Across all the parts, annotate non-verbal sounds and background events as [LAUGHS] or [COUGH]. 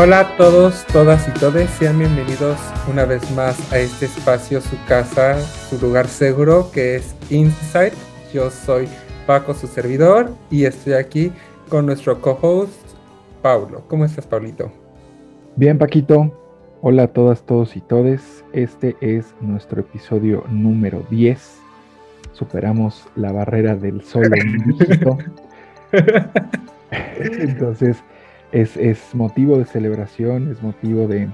Hola a todos, todas y todes, sean bienvenidos una vez más a este espacio, su casa, su lugar seguro que es Insight. Yo soy Paco, su servidor, y estoy aquí con nuestro co-host, Paulo. ¿Cómo estás, Paulito? Bien, Paquito. Hola a todas, todos y todes. Este es nuestro episodio número 10. Superamos la barrera del sol en [LAUGHS] México. [LAUGHS] Entonces, es, motivo de celebración, es motivo de,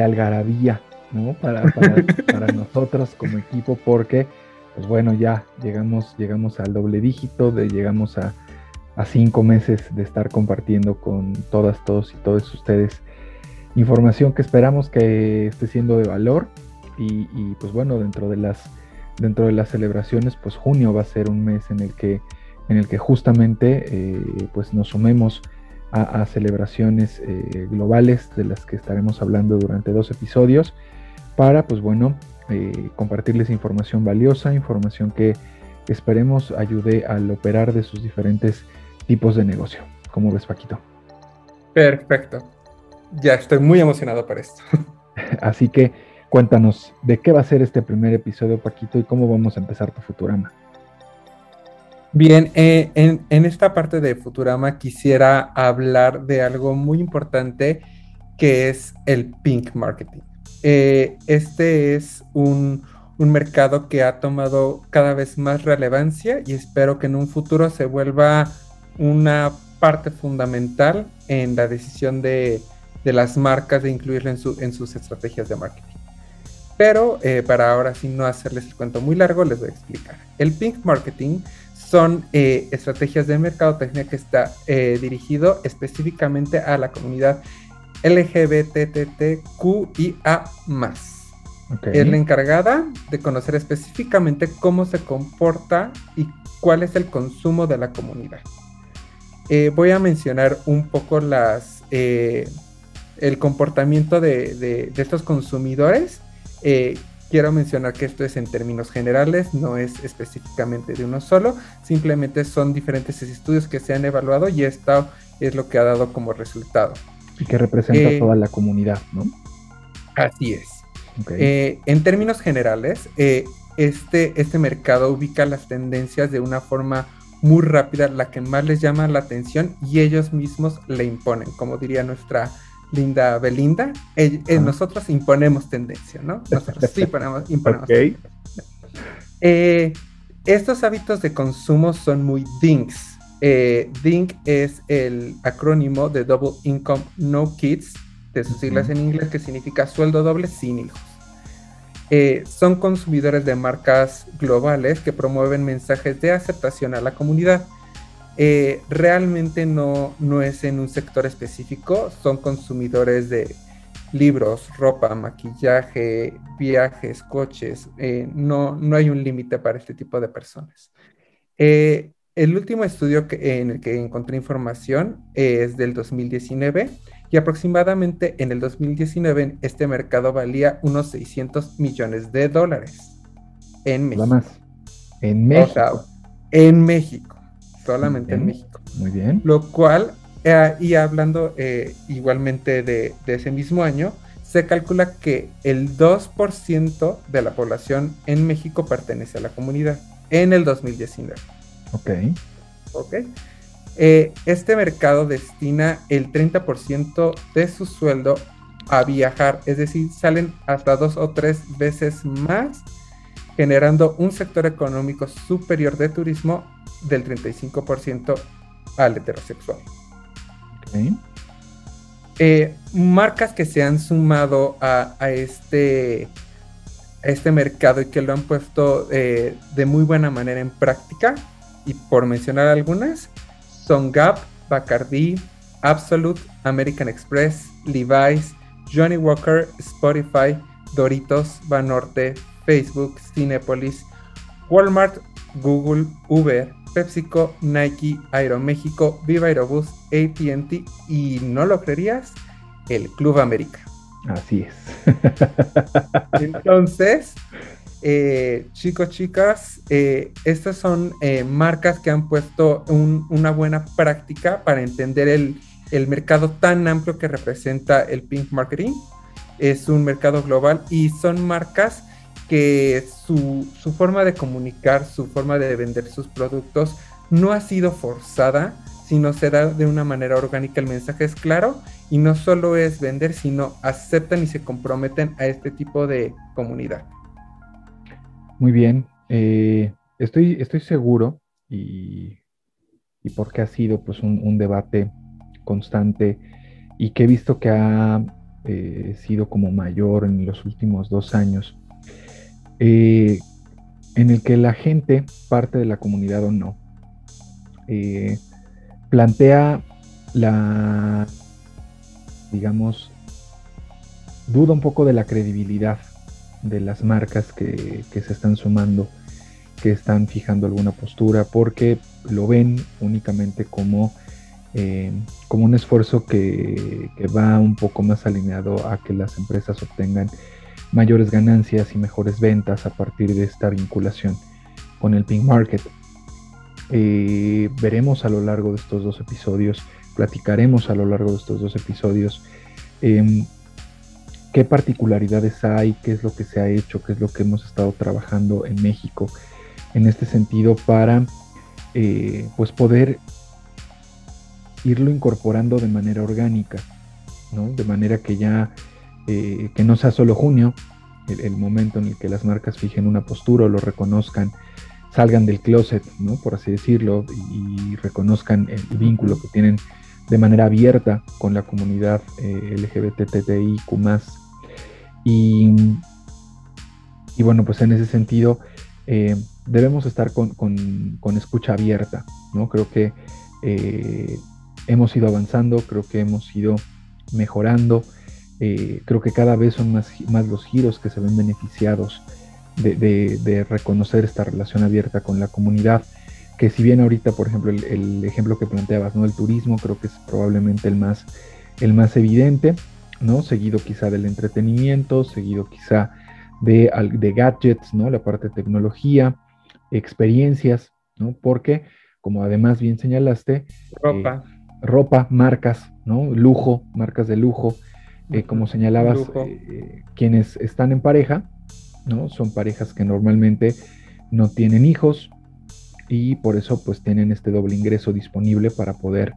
algarabía, ¿no? Para, [LAUGHS] para, nosotros como equipo, porque, pues bueno, ya llegamos, llegamos al doble dígito, de, llegamos a, cinco meses de estar compartiendo con todas, todos y todos ustedes información que esperamos que esté siendo de valor y, pues bueno, dentro de las dentro de las celebraciones, pues junio va a ser un mes en el que en el que justamente eh, pues nos sumemos a, celebraciones eh, globales de las que estaremos hablando durante dos episodios para, pues bueno, eh, compartirles información valiosa, información que esperemos ayude al operar de sus diferentes tipos de negocio. ¿Cómo ves, Paquito? Perfecto. Ya estoy muy emocionado para esto. [LAUGHS] Así que cuéntanos de qué va a ser este primer episodio, Paquito, y cómo vamos a empezar tu Futurama. Bien, eh, en, esta parte de Futurama quisiera hablar de algo muy importante que es el pink marketing. Eh, este es un, mercado que ha tomado cada vez más relevancia y espero que en un futuro se vuelva una parte fundamental en la decisión de, las marcas de incluirlo en, en, sus estrategias de marketing. Pero eh, para ahora, sin no hacerles el cuento muy largo, les voy a explicar. El pink marketing son eh, estrategias de mercadotecnia que está eh, dirigido específicamente a la comunidad LGBTTQIA+. Es la encargada de conocer específicamente cómo se comporta y cuál es el consumo de la comunidad. Eh, voy a mencionar un poco las, el comportamiento de, de estos consumidores Quiero mencionar que esto es en términos generales, no es específicamente de uno solo, simplemente son diferentes estudios que se han evaluado y esto es lo que ha dado como resultado. Y que representa eh, toda la comunidad, ¿no? Así es. Eh, en términos generales, eh, este, este mercado ubica las tendencias de una forma muy rápida, la que más les llama la atención y ellos mismos le imponen, como diría nuestra Linda Belinda, nosotros imponemos tendencia, ¿no? Nosotros sí [LAUGHS] imponemos, imponemos eh, estos hábitos de consumo son muy DINKs. Eh, DINK es el acrónimo de Double Income No Kids, de sus siglas en inglés, que significa sueldo doble sin hijos. Eh, son consumidores de marcas globales que promueven mensajes de aceptación a la comunidad eh, realmente no, no es en un sector específico, son consumidores de libros, ropa, maquillaje, viajes, coches, eh, no, no hay un límite para este tipo de personas. Eh, el último estudio en el que encontré información es del 2019 y aproximadamente en el 2019 este mercado valía unos 600 millones de dólares en México. más. En México. en México solamente en México. Muy bien. Lo cual, eh, y hablando eh, igualmente de, ese mismo año, se calcula que el 2% de la población en México pertenece a la comunidad en el 2019. Ok. Ok. Eh, este mercado destina el 30% de su sueldo a viajar, es decir, salen hasta dos o tres veces más, generando un sector económico superior de turismo del 35% al heterosexual. Eh, marcas que se han sumado a, este, este mercado y que lo han puesto eh, de muy buena manera en práctica, y por mencionar algunas, son Gap, Bacardi, Absolute, American Express, Levi's, Johnny Walker, Spotify, Doritos, Banorte, Facebook, Cinepolis, Walmart, Google, Uber, PepsiCo, Nike, Aeroméxico, Viva Aerobús, ATT y no lo creerías, el Club América. Así es. [LAUGHS] Entonces, eh, chicos, chicas, eh, estas son eh, marcas que han puesto una buena práctica para entender el, el mercado tan amplio que representa el pink marketing. Es un mercado global y son marcas que su, su forma de comunicar, su forma de vender sus productos no ha sido forzada, sino se da de una manera orgánica. El mensaje es claro y no solo es vender, sino aceptan y se comprometen a este tipo de comunidad. Muy bien, eh, estoy, estoy seguro y, y, porque ha sido pues un, debate constante y que he visto que ha eh, sido como mayor en los últimos dos años, eh, en el que la gente, parte de la comunidad o no, plantea la, digamos, duda un poco de la credibilidad de las marcas que, se están sumando, que están fijando alguna postura, porque lo ven únicamente como, eh, como un esfuerzo que, va un poco más alineado a que las empresas obtengan mayores ganancias y mejores ventas a partir de esta vinculación con el pink market. Eh, veremos a lo largo de estos dos episodios, platicaremos a lo largo de estos dos episodios em, qué particularidades hay, qué es lo que se ha hecho, qué es lo que hemos estado trabajando en México en este sentido para eh, pues poder irlo incorporando de manera orgánica, de manera que ya eh, que no sea solo junio, el, momento en el que las marcas fijen una postura o lo reconozcan, salgan del closet, ¿no? por así decirlo, y, reconozcan el vínculo que tienen de manera abierta con la comunidad eh, LGBTTIQ y, y, bueno, pues en ese sentido eh, debemos estar con, escucha abierta, ¿no? Creo que eh, hemos ido avanzando, creo que hemos ido mejorando, eh, creo que cada vez son más, más los giros que se ven beneficiados de, reconocer esta relación abierta con la comunidad que si bien ahorita, por ejemplo, el, ejemplo que planteabas, ¿no? El turismo creo que es probablemente el más, el más evidente, ¿no? Seguido quizá del entretenimiento, seguido quizá de, de gadgets, ¿no? La parte de tecnología, experiencias, ¿no? Porque, como además bien señalaste, eh, ropa, ropa marcas, ¿no? Lujo, marcas de lujo, eh, como señalabas, eh, quienes están en pareja, ¿no? Son parejas que normalmente no tienen hijos y por eso pues tienen este doble ingreso disponible para poder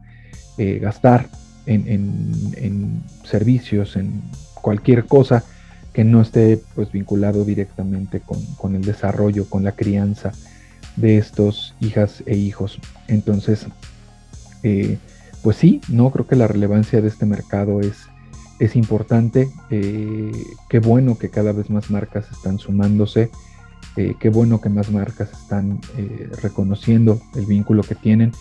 gastar en, servicios, en cualquier cosa que no esté pues vinculado directamente con, el desarrollo, con la crianza de estos hijas e hijos. Entonces, eh, pues sí, no creo que la relevancia de este mercado es, es importante. Eh, qué bueno que cada vez más marcas están sumándose. Eh, qué bueno que más marcas están reconociendo el vínculo que tienen.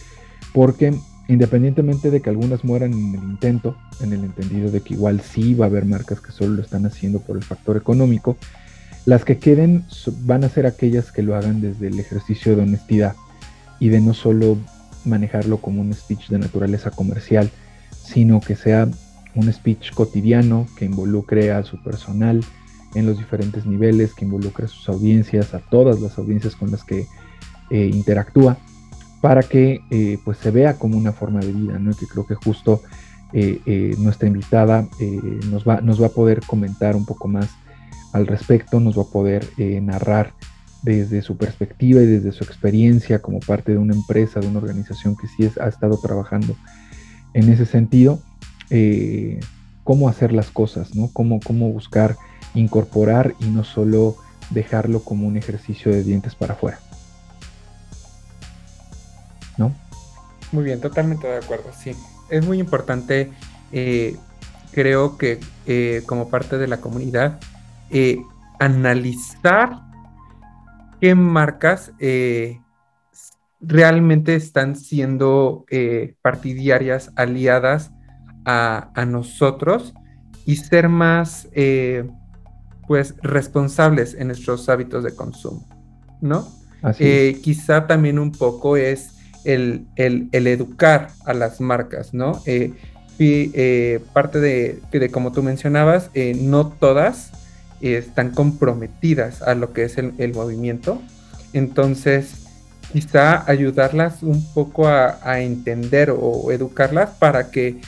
Porque independientemente de que algunas mueran en el intento, en el entendido de que igual sí va a haber marcas que solo lo están haciendo por el factor económico, las que queden van a ser aquellas que lo hagan desde el ejercicio de honestidad y de no solo manejarlo como un speech de naturaleza comercial, sino que sea un speech cotidiano que involucre a su personal en los diferentes niveles, que involucre a sus audiencias, a todas las audiencias con las que eh, interactúa para que eh, pues se vea como una forma de vida, ¿no? que creo que justo eh, nuestra invitada nos, va, nos va a poder comentar un poco más al respecto, nos va a poder narrar desde su perspectiva y desde su experiencia como parte de una empresa, de una organización que sí ha estado trabajando en ese sentido, cómo hacer las cosas, ¿no? Cómo, cómo buscar incorporar y no solo dejarlo como un ejercicio de dientes para afuera. ¿no? Muy bien, totalmente de acuerdo, sí. Es muy importante, eh, creo que eh, como parte de la comunidad, eh, analizar qué marcas realmente están siendo partidarias, aliadas a, a, nosotros y ser más pues responsables en nuestros hábitos de consumo, ¿no? quizá también un poco es el, educar a las marcas, ¿no? Eh, y, eh, parte de, de, como tú mencionabas, eh, no todas están comprometidas a lo que es el, movimiento. Entonces, quizá ayudarlas un poco a, entender o educarlas para que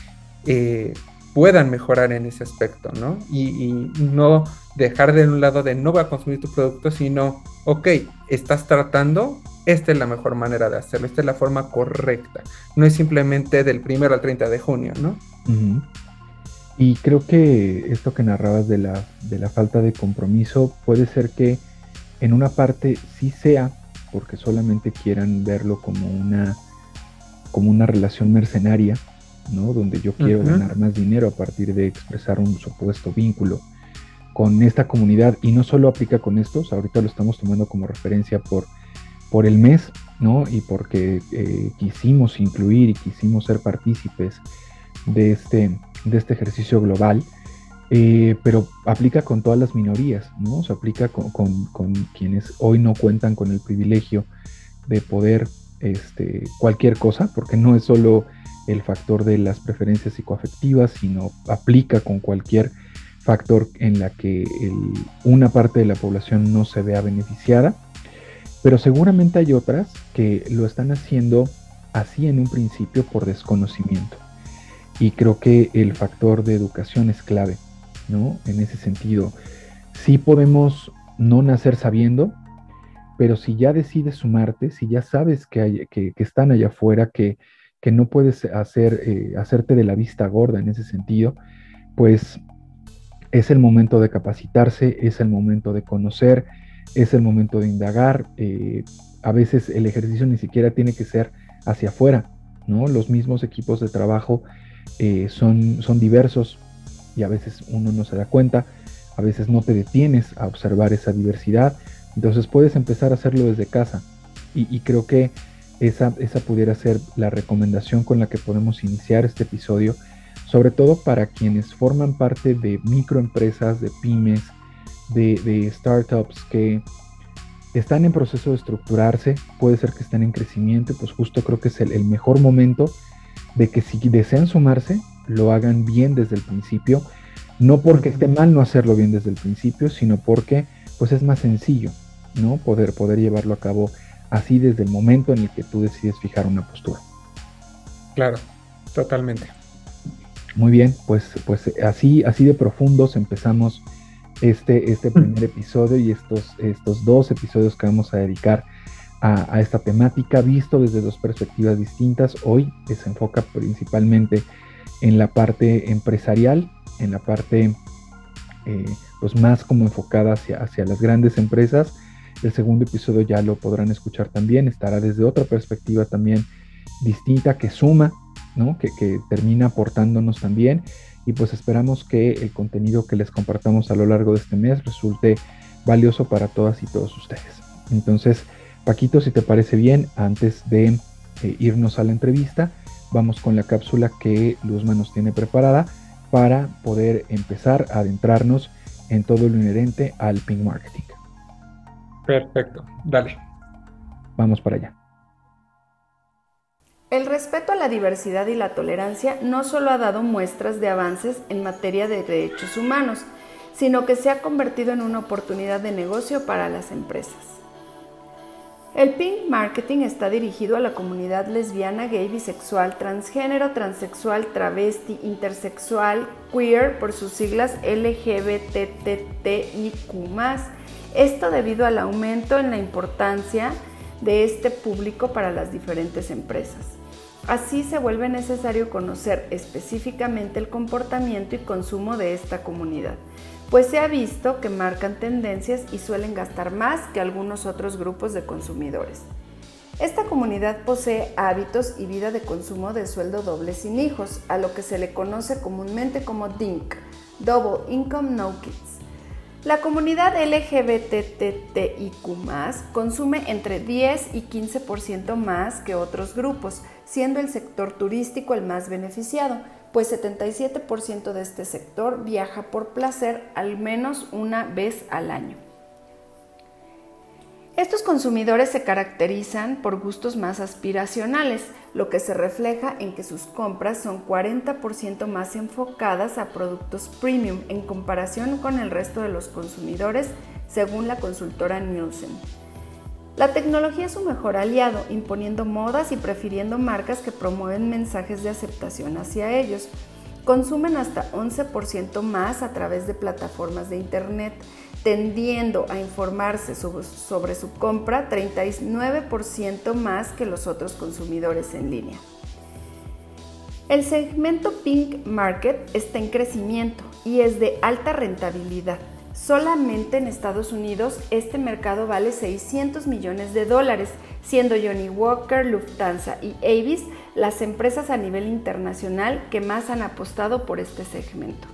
eh, puedan mejorar en ese aspecto, ¿no? Y, no dejar de un lado de no voy a consumir tu producto, sino, ok, estás tratando, esta es la mejor manera de hacerlo, esta es la forma correcta. No es simplemente del primero al 30 de junio, ¿no? Y creo que esto que narrabas de la, de la falta de compromiso puede ser que en una parte sí sea porque solamente quieran verlo como una, como una relación mercenaria, ¿no? Donde yo quiero ganar más dinero a partir de expresar un supuesto vínculo con esta comunidad. Y no solo aplica con estos, ahorita lo estamos tomando como referencia por, por el mes, ¿no? Y porque eh, quisimos incluir y quisimos ser partícipes de este, de este ejercicio global. Eh, pero aplica con todas las minorías, ¿no? Se aplica con, con, quienes hoy no cuentan con el privilegio de poder este, cualquier cosa, porque no es solo el factor de las preferencias psicoafectivas, sino aplica con cualquier factor en la que una parte de la población no se vea beneficiada, pero seguramente hay otras que lo están haciendo así en un principio por desconocimiento. Y creo que el factor de educación es clave, ¿no? En ese sentido, sí podemos no nacer sabiendo, pero si ya decides sumarte, si ya sabes que, están allá afuera, que, que no puedes hacer, eh, hacerte de la vista gorda en ese sentido, pues es el momento de capacitarse, es el momento de conocer, es el momento de indagar. Eh, a veces el ejercicio ni siquiera tiene que ser hacia afuera, ¿no? Los mismos equipos de trabajo eh, son, son diversos y a veces uno no se da cuenta, a veces no te detienes a observar esa diversidad, entonces puedes empezar a hacerlo desde casa. Y, creo que esa, esa pudiera ser la recomendación con la que podemos iniciar este episodio, sobre todo para quienes forman parte de microempresas, de pymes, de, startups que están en proceso de estructurarse, puede ser que estén en crecimiento, pues justo creo que es el mejor momento de que si desean sumarse, lo hagan bien desde el principio, no porque esté mal no hacerlo bien desde el principio, sino porque pues es más sencillo, ¿no? Poder, poder llevarlo a cabo así desde el momento en el que tú decides fijar una postura. Claro, totalmente. Muy bien, pues, pues así, así de profundos empezamos este, este [LAUGHS] primer episodio y estos, estos dos episodios que vamos a dedicar a, esta temática, visto desde dos perspectivas distintas. Hoy se enfoca principalmente en la parte empresarial, en la parte eh, pues más como enfocada hacia, hacia las grandes empresas. El segundo episodio ya lo podrán escuchar también, estará desde otra perspectiva también distinta que suma, ¿no? que, termina aportándonos también. Y pues esperamos que el contenido que les compartamos a lo largo de este mes resulte valioso para todas y todos ustedes. Entonces, Paquito, si te parece bien, antes de eh, irnos a la entrevista, vamos con la cápsula que Luzma nos tiene preparada para poder empezar a adentrarnos en todo lo inherente al ping marketing. Perfecto, dale. Vamos para allá. El respeto a la diversidad y la tolerancia no solo ha dado muestras de avances en materia de derechos humanos, sino que se ha convertido en una oportunidad de negocio para las empresas. El pink marketing está dirigido a la comunidad lesbiana, gay, bisexual, transgénero, transexual, travesti, intersexual, queer, por sus siglas LGBTTIQ. Esto debido al aumento en la importancia de este público para las diferentes empresas. Así se vuelve necesario conocer específicamente el comportamiento y consumo de esta comunidad pues se ha visto que marcan tendencias y suelen gastar más que algunos otros grupos de consumidores. Esta comunidad posee hábitos y vida de consumo de sueldo doble sin hijos, a lo que se le conoce comúnmente como DINK, Double Income No Kids. La comunidad LGBTTIQ consume entre 10 y 15% más que otros grupos, siendo el sector turístico el más beneficiado, pues 77% de este sector viaja por placer al menos una vez al año. Estos consumidores se caracterizan por gustos más aspiracionales, lo que se refleja en que sus compras son 40% más enfocadas a productos premium en comparación con el resto de los consumidores, según la consultora Nielsen. La tecnología es su mejor aliado, imponiendo modas y prefiriendo marcas que promueven mensajes de aceptación hacia ellos. Consumen hasta 11% más a través de plataformas de Internet, tendiendo a informarse sobre su compra 39% más que los otros consumidores en línea. El segmento Pink Market está en crecimiento y es de alta rentabilidad. Solamente en Estados Unidos este mercado vale 600 millones de dólares, siendo Johnny Walker, Lufthansa y Avis las empresas a nivel internacional que más han apostado por este segmento.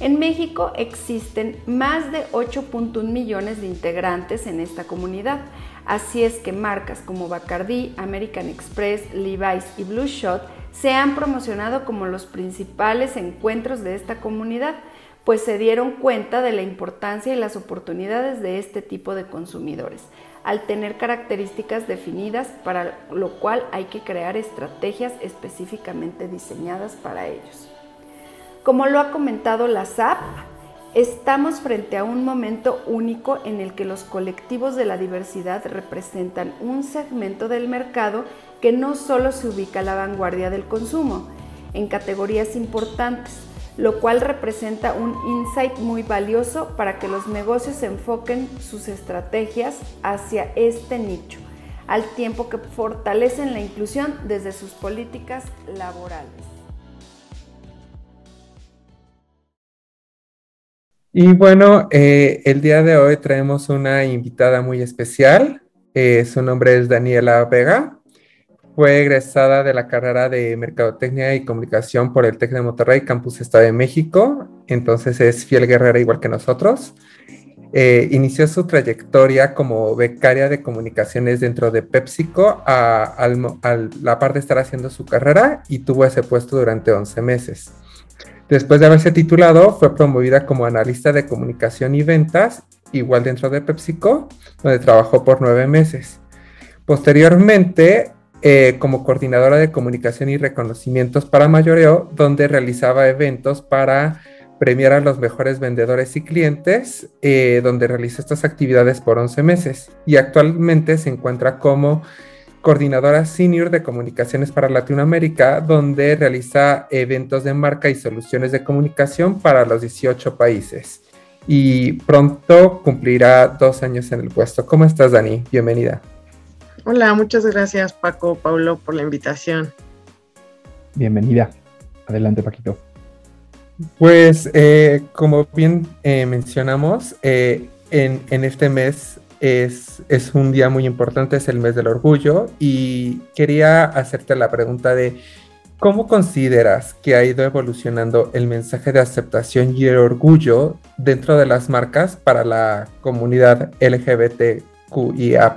En México existen más de 8.1 millones de integrantes en esta comunidad, así es que marcas como Bacardi, American Express, Levi's y Blue Shot se han promocionado como los principales encuentros de esta comunidad, pues se dieron cuenta de la importancia y las oportunidades de este tipo de consumidores, al tener características definidas para lo cual hay que crear estrategias específicamente diseñadas para ellos. Como lo ha comentado la SAP, estamos frente a un momento único en el que los colectivos de la diversidad representan un segmento del mercado que no solo se ubica a la vanguardia del consumo, en categorías importantes, lo cual representa un insight muy valioso para que los negocios enfoquen sus estrategias hacia este nicho, al tiempo que fortalecen la inclusión desde sus políticas laborales. Y bueno, eh, el día de hoy traemos una invitada muy especial. Eh, su nombre es Daniela Vega. Fue egresada de la carrera de Mercadotecnia y Comunicación por el TEC de Monterrey, Campus Estado de México. Entonces es fiel guerrera igual que nosotros. Eh, inició su trayectoria como becaria de comunicaciones dentro de PepsiCo a, la par de estar haciendo su carrera y tuvo ese puesto durante 11 meses. Después de haberse titulado, fue promovida como analista de comunicación y ventas, igual dentro de PepsiCo, donde trabajó por nueve meses. Posteriormente, eh, como coordinadora de comunicación y reconocimientos para mayoreo, donde realizaba eventos para premiar a los mejores vendedores y clientes, eh, donde realiza estas actividades por 11 meses. Y actualmente se encuentra como coordinadora senior de comunicaciones para Latinoamérica, donde realiza eventos de marca y soluciones de comunicación para los 18 países. Y pronto cumplirá dos años en el puesto. ¿Cómo estás, Dani? Bienvenida. Hola, muchas gracias Paco, Paulo, por la invitación. Bienvenida. Adelante, Paquito. Pues, eh, como bien eh, mencionamos, eh, en, este mes es, es, un día muy importante, es el mes del orgullo, y quería hacerte la pregunta de cómo consideras que ha ido evolucionando el mensaje de aceptación y el orgullo dentro de las marcas para la comunidad LGBTQIA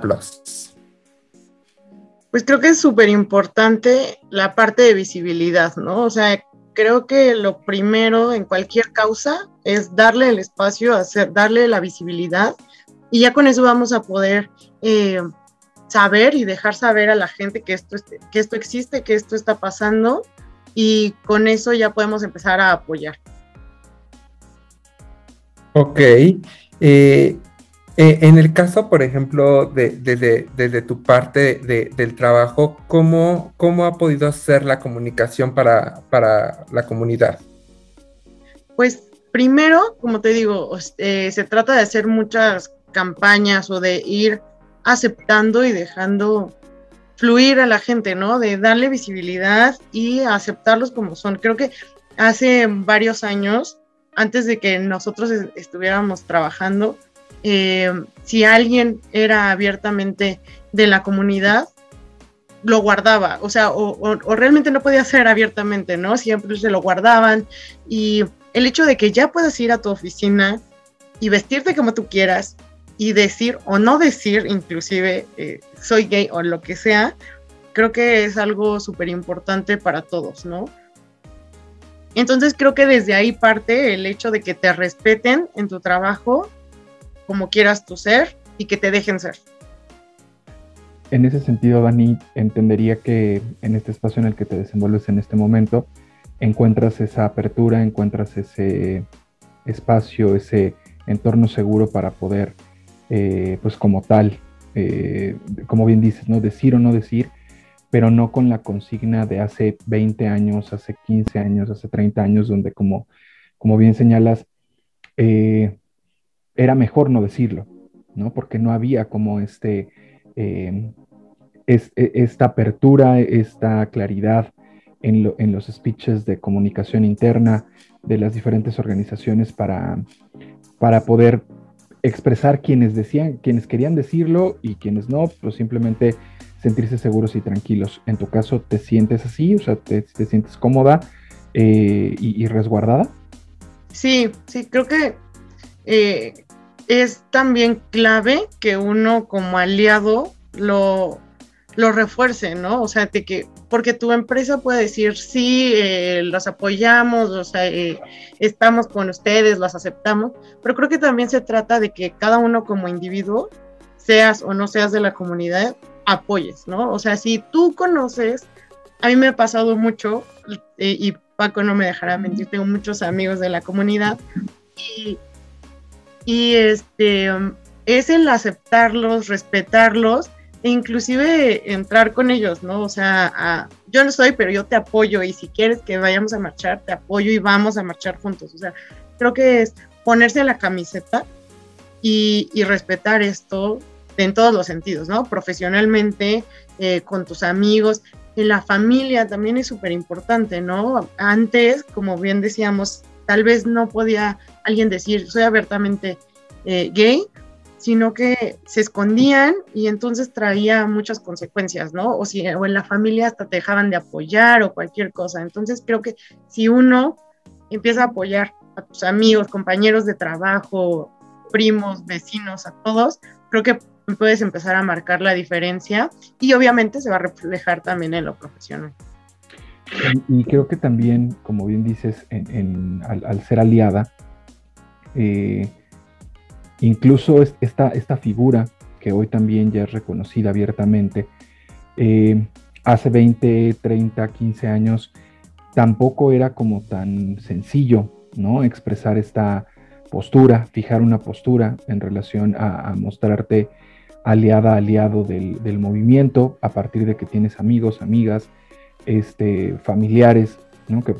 pues creo que es súper importante la parte de visibilidad, ¿no? O sea, creo que lo primero en cualquier causa es darle el espacio, hacer, darle la visibilidad y ya con eso vamos a poder eh, saber y dejar saber a la gente que esto, que esto existe, que esto está pasando y con eso ya podemos empezar a apoyar. Ok. Eh, eh, en el caso, por ejemplo, desde de, tu parte del trabajo, ¿cómo, ¿cómo, ha podido ser la comunicación para, la comunidad? Pues primero, como te digo, eh, se trata de hacer muchas campañas o de ir aceptando y dejando fluir a la gente, ¿no? De darle visibilidad y aceptarlos como son. Creo que hace varios años, antes de que nosotros estuviéramos trabajando, eh, si alguien era abiertamente de la comunidad, lo guardaba, o sea, o, realmente no podía ser abiertamente, ¿no? Siempre se lo guardaban y el hecho de que ya puedas ir a tu oficina y vestirte como tú quieras y decir o no decir, inclusive, eh, soy gay o lo que sea, creo que es algo súper importante para todos, ¿no? Entonces creo que desde ahí parte el hecho de que te respeten en tu trabajo como quieras tu ser y que te dejen ser. En ese sentido, Dani, entendería que en este espacio en el que te desenvuelves en este momento, encuentras esa apertura, encuentras ese espacio, ese entorno seguro para poder, eh, pues como tal, eh, como bien dices, ¿no? Decir o no decir, pero no con la consigna de hace 20 años, hace 15 años, hace 30 años, donde como, como bien señalas, eh, era mejor no decirlo, ¿no? Porque no había como este, eh, e, esta apertura, esta claridad en, en, los speeches de comunicación interna de las diferentes organizaciones para, para poder expresar quienes decían, quienes querían decirlo y quienes no, pues simplemente sentirse seguros y tranquilos. En tu caso, ¿te sientes así? O sea, ¿te, sientes cómoda eh, y, resguardada? Sí, sí, creo que eh, es también clave que uno como aliado lo, lo refuerce, ¿no? O sea, de que, porque tu empresa puede decir, sí, eh, los apoyamos, o sea, estamos con ustedes, los aceptamos, pero creo que también se trata de que cada uno como individuo, seas o no seas de la comunidad, apoyes, ¿no? O sea, si tú conoces, a mí me ha pasado mucho, eh, y Paco no me dejará mentir, tengo muchos amigos de la comunidad, y, y este, es el aceptarlos, respetarlos, e inclusive entrar con ellos, ¿no? O sea, yo no soy, pero yo te apoyo, y si quieres que vayamos a marchar, te apoyo y vamos a marchar juntos. O sea, creo que es ponerse la camiseta y, y respetar esto, en todos los sentidos, ¿no? Profesionalmente, eh, con tus amigos, en la familia también es súper importante, ¿no? Antes, como bien decíamos, tal vez no podía alguien decir, soy abiertamente eh, gay, sino que se escondían y entonces traía muchas consecuencias, ¿no? O, si, o en la familia hasta te dejaban de apoyar o cualquier cosa. Entonces creo que si uno empieza a apoyar a tus amigos, compañeros de trabajo, primos, vecinos, a todos, creo que puedes empezar a marcar la diferencia y obviamente se va a reflejar también en lo profesional. Y, creo que también, como bien dices, al, ser aliada, eh, incluso esta, esta figura, que hoy también ya es reconocida abiertamente, eh, hace 20, 30, 15 años, tampoco era como tan sencillo, ¿no? Expresar esta postura, fijar una postura en relación a mostrarte aliada, aliado del, movimiento, a partir de que tienes amigos, amigas, este, familiares,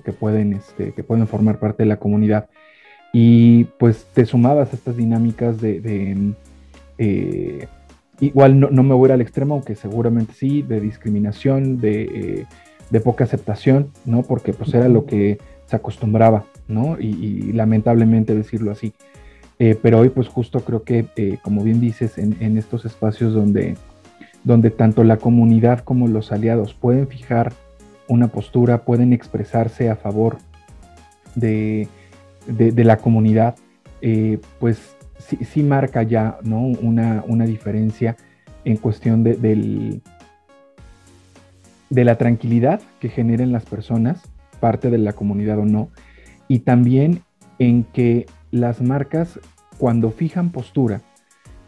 que, pueden, este, que pueden formar parte de la comunidad. Y pues te sumabas a estas dinámicas de, eh, igual no, me voy al extremo, aunque seguramente sí, de discriminación, de, eh, poca aceptación, ¿no? Porque pues era lo que se acostumbraba, ¿no? y lamentablemente decirlo así. Eh, pero hoy pues justo creo que, como bien dices, en, estos espacios donde, donde tanto la comunidad como los aliados pueden fijar una postura, pueden expresarse a favor de, la comunidad, eh, pues sí, marca ya ¿no? una, una diferencia en cuestión de, del, de la tranquilidad que generen las personas, parte de la comunidad o no, y también en que las marcas cuando fijan postura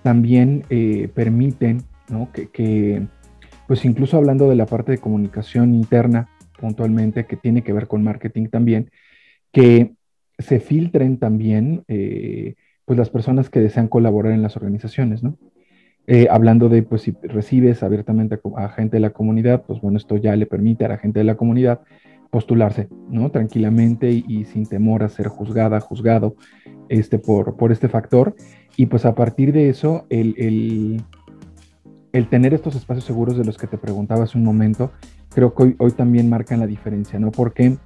también eh, permiten que, pues incluso hablando de la parte de comunicación interna puntualmente, que tiene que ver con marketing también, que se filtren también eh, pues las personas que desean colaborar en las organizaciones, ¿no? Eh, hablando de, pues si recibes abiertamente a, gente de la comunidad, pues bueno, esto ya le permite a la gente de la comunidad postularse, ¿no? Tranquilamente y, sin temor a ser juzgada, juzgado este, por, por este factor. Y pues a partir de eso, el, tener estos espacios seguros de los que te preguntaba hace un momento, creo que hoy, también marcan la diferencia, ¿no? Porque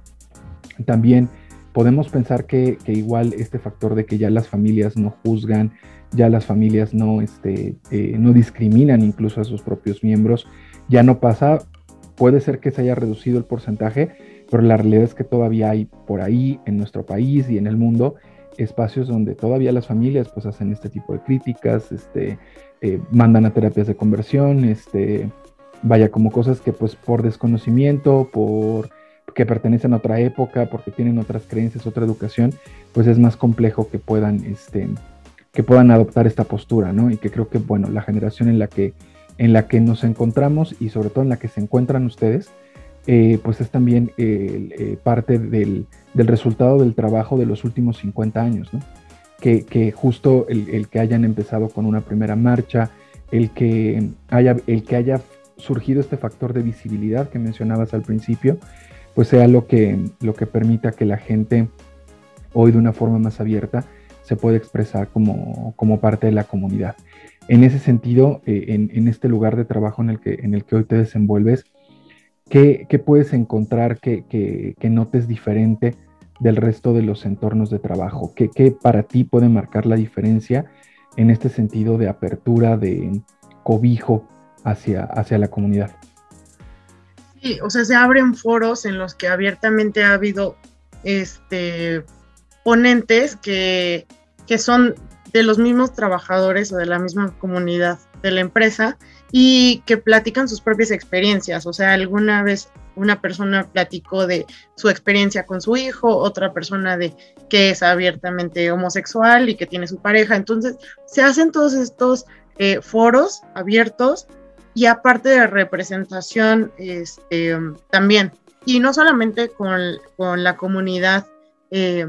también podemos pensar que, igual este factor de que ya las familias no juzgan, ya las familias no, este, eh, no discriminan incluso a sus propios miembros, ya no pasa, puede ser que se haya reducido el porcentaje, pero la realidad es que todavía hay por ahí en nuestro país y en el mundo espacios donde todavía las familias pues hacen este tipo de críticas, este, eh, mandan a terapias de conversión, este, vaya como cosas que pues por desconocimiento, por que pertenecen a otra época, porque tienen otras creencias, otra educación, pues es más complejo que puedan, este, que puedan adoptar esta postura, ¿no? Y que creo que, bueno, la generación en la que, en la que nos encontramos y sobre todo en la que se encuentran ustedes, eh, pues es también eh, parte del, resultado del trabajo de los últimos 50 años, ¿no? Que, justo el, que hayan empezado con una primera marcha, el que haya, el que haya surgido este factor de visibilidad que mencionabas al principio, pues sea lo que, lo que permita que la gente hoy de una forma más abierta se pueda expresar como, parte de la comunidad. En ese sentido, eh, en, este lugar de trabajo en el que, en el que hoy te desenvuelves, ¿qué, puedes encontrar que, que, notes diferente del resto de los entornos de trabajo? ¿Qué, ¿Qué, para ti puede marcar la diferencia en este sentido de apertura, de cobijo hacia, hacia la comunidad? Sí, o sea, se abren foros en los que abiertamente ha habido este, ponentes que, que son de los mismos trabajadores o de la misma comunidad de la empresa y que platican sus propias experiencias. O sea, alguna vez una persona platicó de su experiencia con su hijo, otra persona de que es abiertamente homosexual y que tiene su pareja. Entonces, se hacen todos estos eh, foros abiertos y aparte de representación este, también. Y no solamente con, con la comunidad, eh,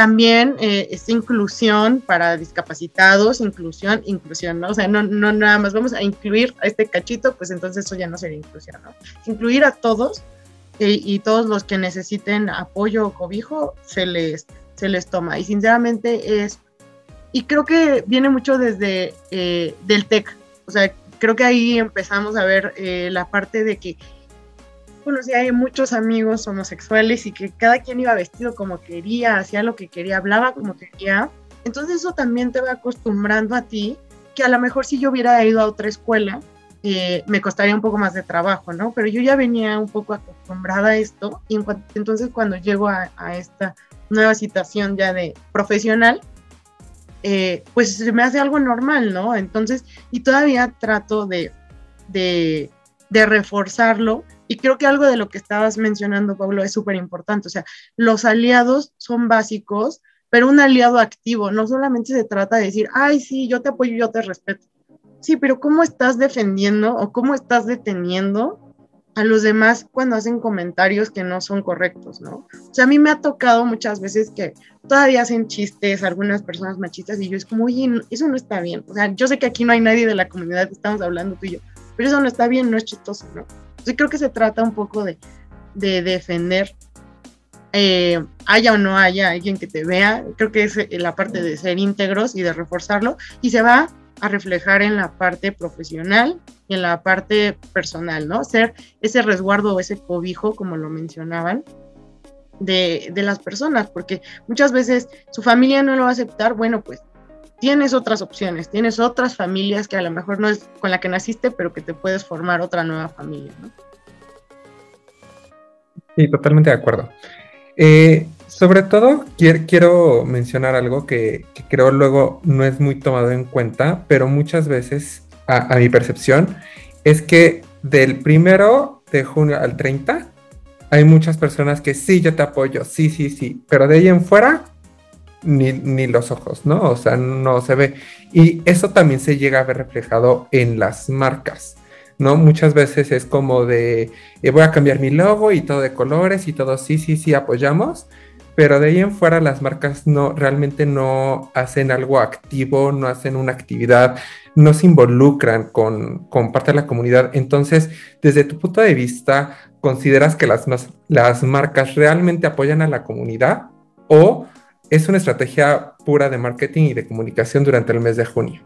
también eh, esta inclusión para discapacitados, inclusión, inclusión, ¿no? O sea, no, no nada más vamos a incluir a este cachito, pues entonces eso ya no sería inclusión, ¿no? Incluir a todos y todos los que necesiten apoyo o cobijo se les, se les toma. Y sinceramente es, y creo que viene mucho desde eh, del TEC, o sea, creo que ahí empezamos a ver eh, la parte de que, sí hay muchos amigos homosexuales y que cada quien iba vestido como quería, hacía lo que quería, hablaba como quería. Entonces eso también te va acostumbrando a ti, que a lo mejor si yo hubiera ido a otra escuela, eh, me costaría un poco más de trabajo, ¿no? Pero yo ya venía un poco acostumbrada a esto y entonces cuando llego a, a esta nueva situación ya de profesional, eh, pues se me hace algo normal, ¿no? Entonces, y todavía trato de, de, reforzarlo. Y creo que algo de lo que estabas mencionando, Pablo, es súper importante. O sea, los aliados son básicos, pero un aliado activo no solamente se trata de decir, ay, sí, yo te apoyo, yo te respeto. Sí, pero ¿cómo estás defendiendo o cómo estás deteniendo a los demás cuando hacen comentarios que no son correctos, ¿no? O sea, a mí me ha tocado muchas veces que todavía hacen chistes algunas personas machistas y yo es como, oye, eso no está bien. O sea, yo sé que aquí no hay nadie de la comunidad que estamos hablando tú y yo, pero eso no está bien, no es chistoso, ¿no? Entonces creo que se trata un poco de, de defender, eh, haya o no haya alguien que te vea, creo que es la parte de ser íntegros y de reforzarlo. Y se va a reflejar en la parte profesional y en la parte personal, ¿no? Ser ese resguardo o ese cobijo, como lo mencionaban, de, de, las personas, porque muchas veces su familia no lo va a aceptar, bueno, pues tienes otras opciones, tienes otras familias que a lo mejor no es con la que naciste, pero que te puedes formar otra nueva familia, ¿no? Sí, totalmente de acuerdo. Eh, sobre todo, quiero, mencionar algo que, creo luego no es muy tomado en cuenta, pero muchas veces, a, mi percepción, es que del primero de junio al 30 hay muchas personas que sí, yo te apoyo, sí, sí, sí, pero de ahí en fuera, ni, ni, los ojos, ¿no? O sea, no se ve. Y eso también se llega a ver reflejado en las marcas, ¿no? Muchas veces es como de, eh, voy a cambiar mi logo y todo de colores y todo, sí, sí, sí, apoyamos, pero de ahí en fuera las marcas no realmente no hacen algo activo, no hacen una actividad, no se involucran con, con parte de la comunidad. Entonces, desde tu punto de vista, ¿consideras que las, las marcas realmente apoyan a la comunidad o es una estrategia pura de marketing y de comunicación durante el mes de junio?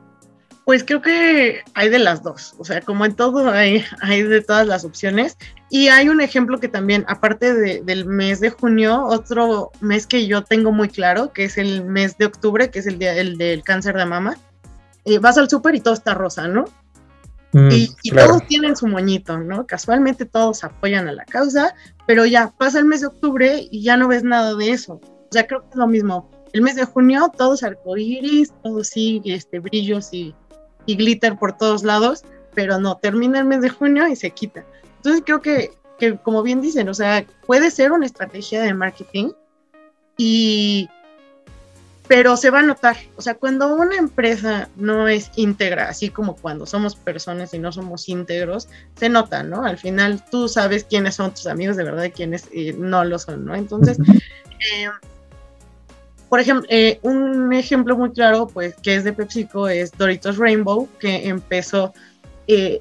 Pues creo que hay de las dos, o sea, como en todo hay, hay de todas las opciones. Y hay un ejemplo que también, aparte del mes de junio, otro mes que yo tengo muy claro, que es el mes de octubre, que es el día el del cáncer de mama. Eh, vas al súper y todo está rosa, ¿no? Mm, y, todos tienen su moñito, ¿no? Casualmente todos apoyan a la causa, pero ya pasa el mes de octubre y ya no ves nada de eso. Sea, creo que es lo mismo. El mes de junio, todos arcoíris, todos sí, este, brillos y y glitter por todos lados, pero no, termina el mes de junio y se quita. Entonces creo que, que como bien dicen, o sea, puede ser una estrategia de marketing y pero se va a notar, o sea, cuando una empresa no es íntegra, así como cuando somos personas y no somos íntegros, se nota, ¿no? Al final tú sabes quiénes son tus amigos de verdad y quiénes eh, no lo son, ¿no? Entonces, eh, [LAUGHS] por ejemplo, eh, un ejemplo muy claro, pues, que es de PepsiCo, es Doritos Rainbow, que empezó, eh,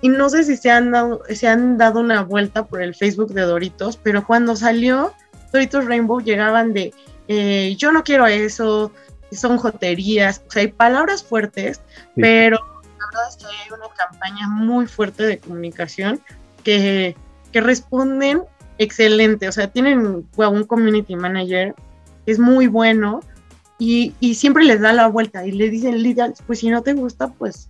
y no sé si se han, dado, se han dado una vuelta por el Facebook de Doritos, pero cuando salió Doritos Rainbow llegaban de eh, yo no quiero eso, son joterías, o sea, hay palabras fuertes, pero la verdad es que hay una campaña muy fuerte de comunicación que, que responden excelente, o sea, tienen un community manager es muy bueno y, y, siempre les da la vuelta y le dicen, pues si no te gusta, pues,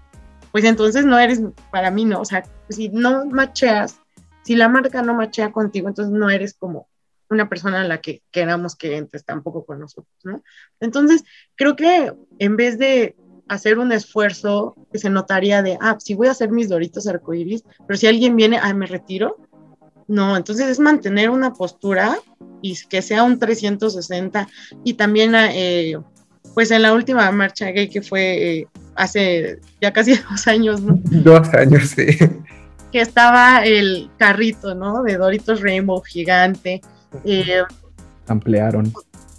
pues entonces no eres para mí, ¿no? O sea, si no macheas, si la marca no machea contigo, entonces no eres como una persona a la que queramos que entres tampoco con nosotros, ¿no? Entonces, creo que en vez de hacer un esfuerzo que se notaría de, ah, si voy a hacer mis doritos arcoíris, pero si alguien viene, ah, me retiro. No, entonces es mantener una postura y que sea un 360 y también, eh, pues en la última marcha gay que fue eh, hace ya casi [LAUGHS] dos años, ¿no? Dos años, sí. Que estaba el carrito, ¿no? De Doritos Rainbow gigante eh, Ampliaron.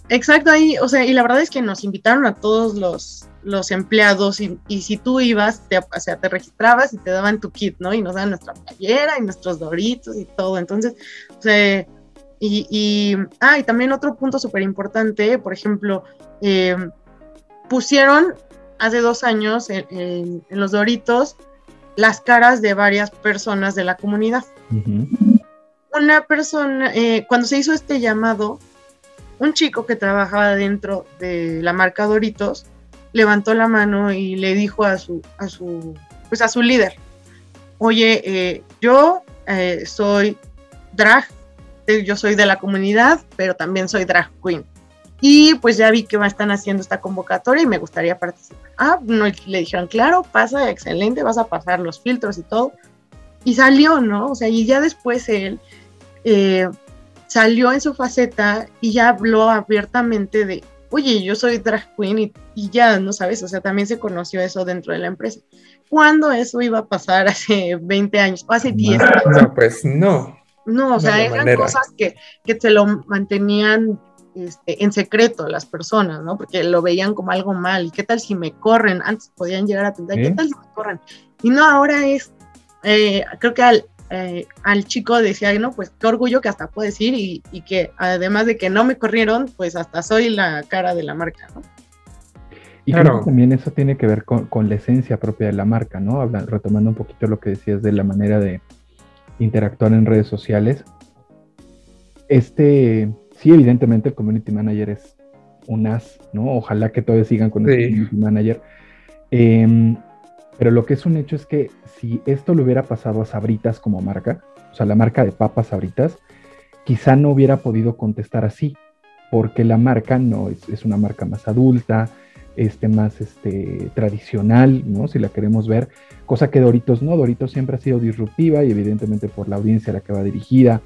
Exacto, ahí, o sea, y la verdad es que nos invitaron a todos los, los empleados y, si tú ibas, te, o sea, te registrabas y te daban tu kit, ¿no? Y nos daban nuestra playera y nuestros doritos y todo. Entonces, o sea, y, y, ah, y también otro punto súper importante, por ejemplo, eh, pusieron hace dos años en, los doritos las caras de varias personas de la comunidad una persona, eh, cuando se hizo este llamado, un chico que trabajaba dentro de la marca Doritos levantó la mano y le dijo a su, a su, pues a su líder, oye, eh, yo eh, soy drag, yo soy de la comunidad, pero también soy drag queen. Y pues ya vi que están haciendo esta convocatoria y me gustaría participar. Ah, no, le dijeron, claro, pasa, excelente, vas a pasar los filtros y todo. Y salió, ¿no? O sea, y ya después él eh, salió en su faceta y ya habló abiertamente de, oye, yo soy drag queen y, ya, ¿no sabes? O sea, también se conoció eso dentro de la empresa. ¿Cuándo eso iba a pasar hace 20 años o hace 10 años? No, pues no. No, o sea, eran cosas que, que te lo mantenían este, en secreto las personas, ¿no? Porque lo veían como algo mal. ¿Y qué tal si me corren? Antes podían llegar a pensar, ¿qué tal si me corren? Y no, ahora es, eh, creo que al, eh, al chico decía, no, pues qué orgullo que hasta puedes ir y, que además de que no me corrieron, pues hasta soy la cara de la marca, ¿no? Y creo que también eso tiene que ver con, la esencia propia de la marca, ¿no? retomando un poquito lo que decías de la manera de interactuar en redes sociales. Este, sí, evidentemente el community manager es un as, ¿no? Ojalá que todos sigan con el community manager. Eh, pero lo que es un hecho es que si esto le hubiera pasado a Sabritas como marca, o sea, la marca de papas Sabritas, quizá no hubiera podido contestar así, porque la marca no es, una marca más adulta, este, más este, tradicional, ¿no? Si la queremos ver, cosa que Doritos no, Doritos siempre ha sido disruptiva y evidentemente por la audiencia a la que va dirigida,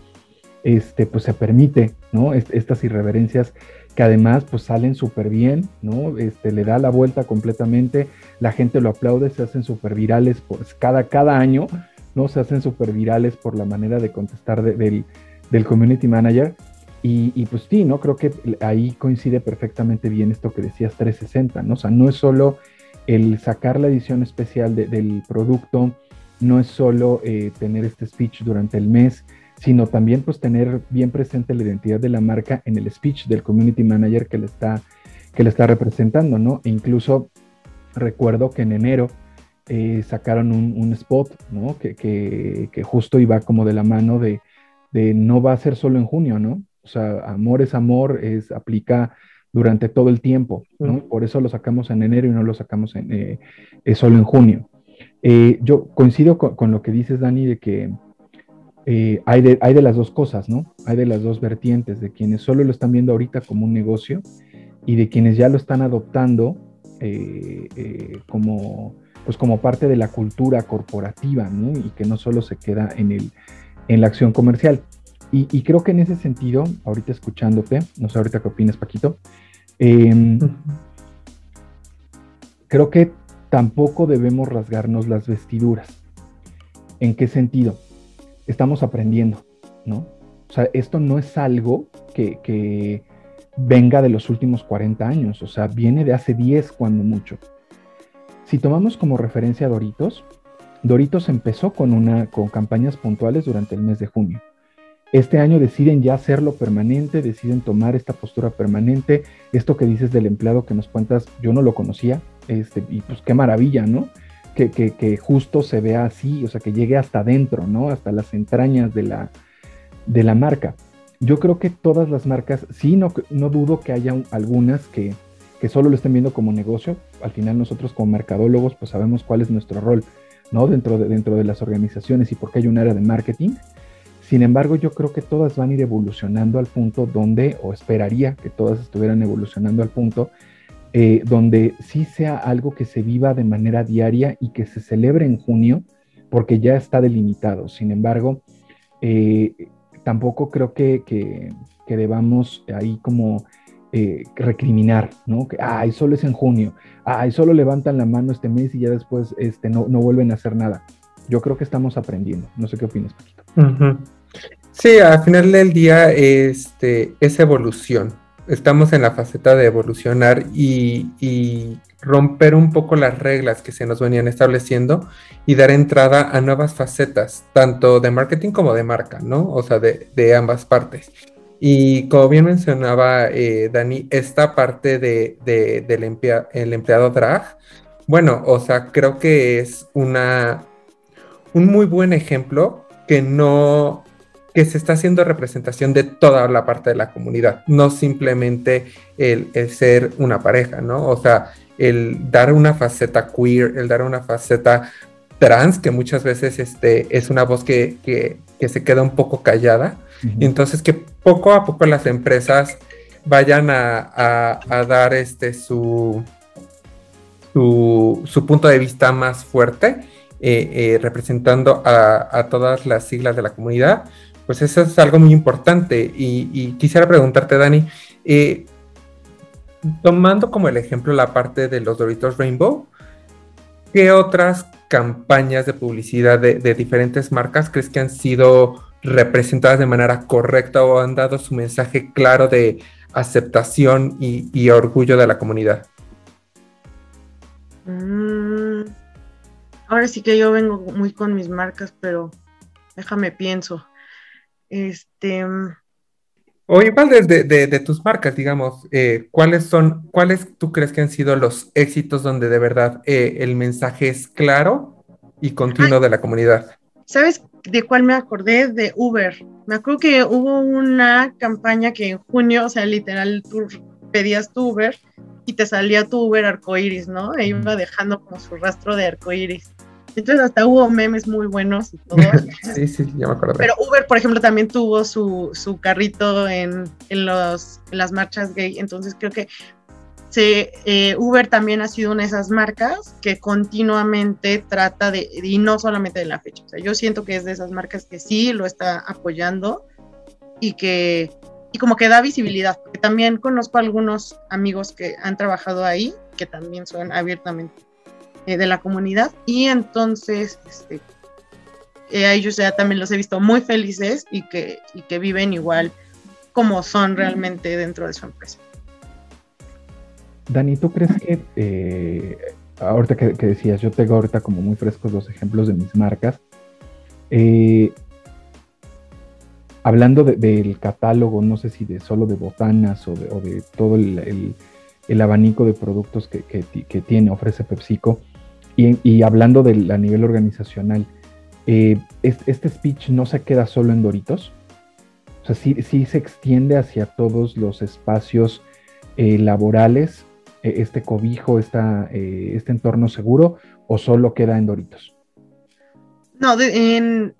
este, pues se permite, ¿no? estas irreverencias que además pues salen súper bien, ¿no? Este, le da la vuelta completamente, la gente lo aplaude, se hacen súper virales, cada, cada año, ¿no? Se hacen súper virales por la manera de contestar del, community manager. Y, pues sí, ¿no? Creo que ahí coincide perfectamente bien esto que decías 360, ¿no? O sea, no es solo el sacar la edición especial del producto, no es solo eh, tener este speech durante el mes, sino también pues tener bien presente la identidad de la marca en el speech del community manager que le está, que le está representando, ¿no? E incluso recuerdo que en enero eh, sacaron un, spot, ¿no? Que, que, justo iba como de la mano de, de, no va a ser solo en junio, ¿no? O sea, amor es amor, es, aplica durante todo el tiempo, ¿no? Por eso lo sacamos en enero y no lo sacamos en, eh, solo en junio. Eh, yo coincido con, lo que dices, Dani, de que eh, hay, de, las dos cosas, ¿no? Hay de las dos vertientes, de quienes solo lo están viendo ahorita como un negocio y de quienes ya lo están adoptando eh, eh, como, pues como parte de la cultura corporativa, ¿no? Y que no solo se queda en, el, en la acción comercial. Y, creo que en ese sentido, ahorita escuchándote, no sé ahorita qué opinas, Paquito, em, creo que tampoco debemos rasgarnos las vestiduras. ¿En qué sentido? Estamos aprendiendo, ¿no? O sea, esto no es algo que, venga de los últimos 40 años, o sea, viene de hace 10 cuando mucho. Si tomamos como referencia a Doritos, Doritos empezó con, una, con campañas puntuales durante el mes de junio. Este año deciden ya hacerlo permanente, deciden tomar esta postura permanente. Esto que dices del empleado que nos cuentas, yo no lo conocía, este, y pues qué maravilla, ¿no? Que, justo se vea así, o sea, que llegue hasta adentro, ¿no? Hasta las entrañas de la, de la marca. Yo creo que todas las marcas, sí, no, no dudo que haya algunas que, que solo lo estén viendo como negocio. Al final nosotros como mercadólogos pues sabemos cuál es nuestro rol, ¿no? Dentro de, dentro de las organizaciones y por qué hay un área de marketing. Sin embargo, yo creo que todas van a ir evolucionando al punto donde, o esperaría que todas estuvieran evolucionando al punto, eh, donde sí sea algo que se viva de manera diaria y que se celebre en junio, porque ya está delimitado. Sin embargo, eh, tampoco creo que, que, debamos ahí como eh, recriminar, ¿no? Que, ay, solo es en junio, ay, solo levantan la mano este mes y ya después este, no, no vuelven a hacer nada. Yo creo que estamos aprendiendo. No sé qué opinas, Paquito. Sí, al final del día este, es evolución. Estamos en la faceta de evolucionar y, romper un poco las reglas que se nos venían estableciendo y dar entrada a nuevas facetas, tanto de marketing como de marca, ¿no? O sea, de, de ambas partes. Y como bien mencionaba eh, Dani, esta parte de, del el empleado drag, bueno, o sea, creo que es una, un muy buen ejemplo que no, que se está haciendo representación de toda la parte de la comunidad, no simplemente el, ser una pareja, ¿no? O sea, el dar una faceta queer, el dar una faceta trans, que muchas veces este, es una voz que, que, que se queda un poco callada, entonces que poco a poco las empresas vayan a, dar este su, su, punto de vista más fuerte, eh, eh, representando a, todas las siglas de la comunidad, pues eso es algo muy importante. Y, quisiera preguntarte, Dani, eh, tomando como el ejemplo la parte de los Doritos Rainbow, ¿qué otras campañas de publicidad de, diferentes marcas crees que han sido representadas de manera correcta o han dado su mensaje claro de aceptación y, orgullo de la comunidad? Mm, ahora sí que yo vengo muy con mis marcas, pero déjame pienso. Este. O igual desde de, tus marcas, digamos, eh, ¿cuáles son, cuáles tú crees que han sido los éxitos donde de verdad eh, el mensaje es claro y continuo de la comunidad? ¿Sabes de cuál me acordé? De Uber. Me acuerdo que hubo una campaña que en junio, o sea, literal, tú pedías tu Uber y te salía tu Uber arcoiris, ¿no? E iba dejando como su rastro de arcoiris. Entonces hasta hubo memes muy buenos y todo. [LAUGHS] sí, sí, ya me acuerdo. Pero Uber, por ejemplo, también tuvo su, su carrito en, en, los, en las marchas gay. Entonces creo que eh, Uber también ha sido una de esas marcas que continuamente trata de, y no solamente de la fecha, o sea, yo siento que es de esas marcas que sí lo está apoyando y que, y como que da visibilidad, porque también conozco algunos amigos que han trabajado ahí, que también son abiertamente eh, de la comunidad, y entonces, este, eh, ellos ya también los he visto muy felices y que, y que viven igual como son realmente dentro de su empresa. Dani, ¿tú crees que, eh, ahorita que, decías, yo tengo ahorita como muy frescos los ejemplos de mis marcas, eh, hablando del catálogo, no sé si de solo de botanas o de, todo el, abanico de productos que, tiene, ofrece PepsiCo, y, hablando a nivel organizacional, eh, este, speech no se queda solo en Doritos, o sea, sí, se extiende hacia todos los espacios laborales e-, este cobijo, eh, este entorno seguro o solo queda en Doritos? No,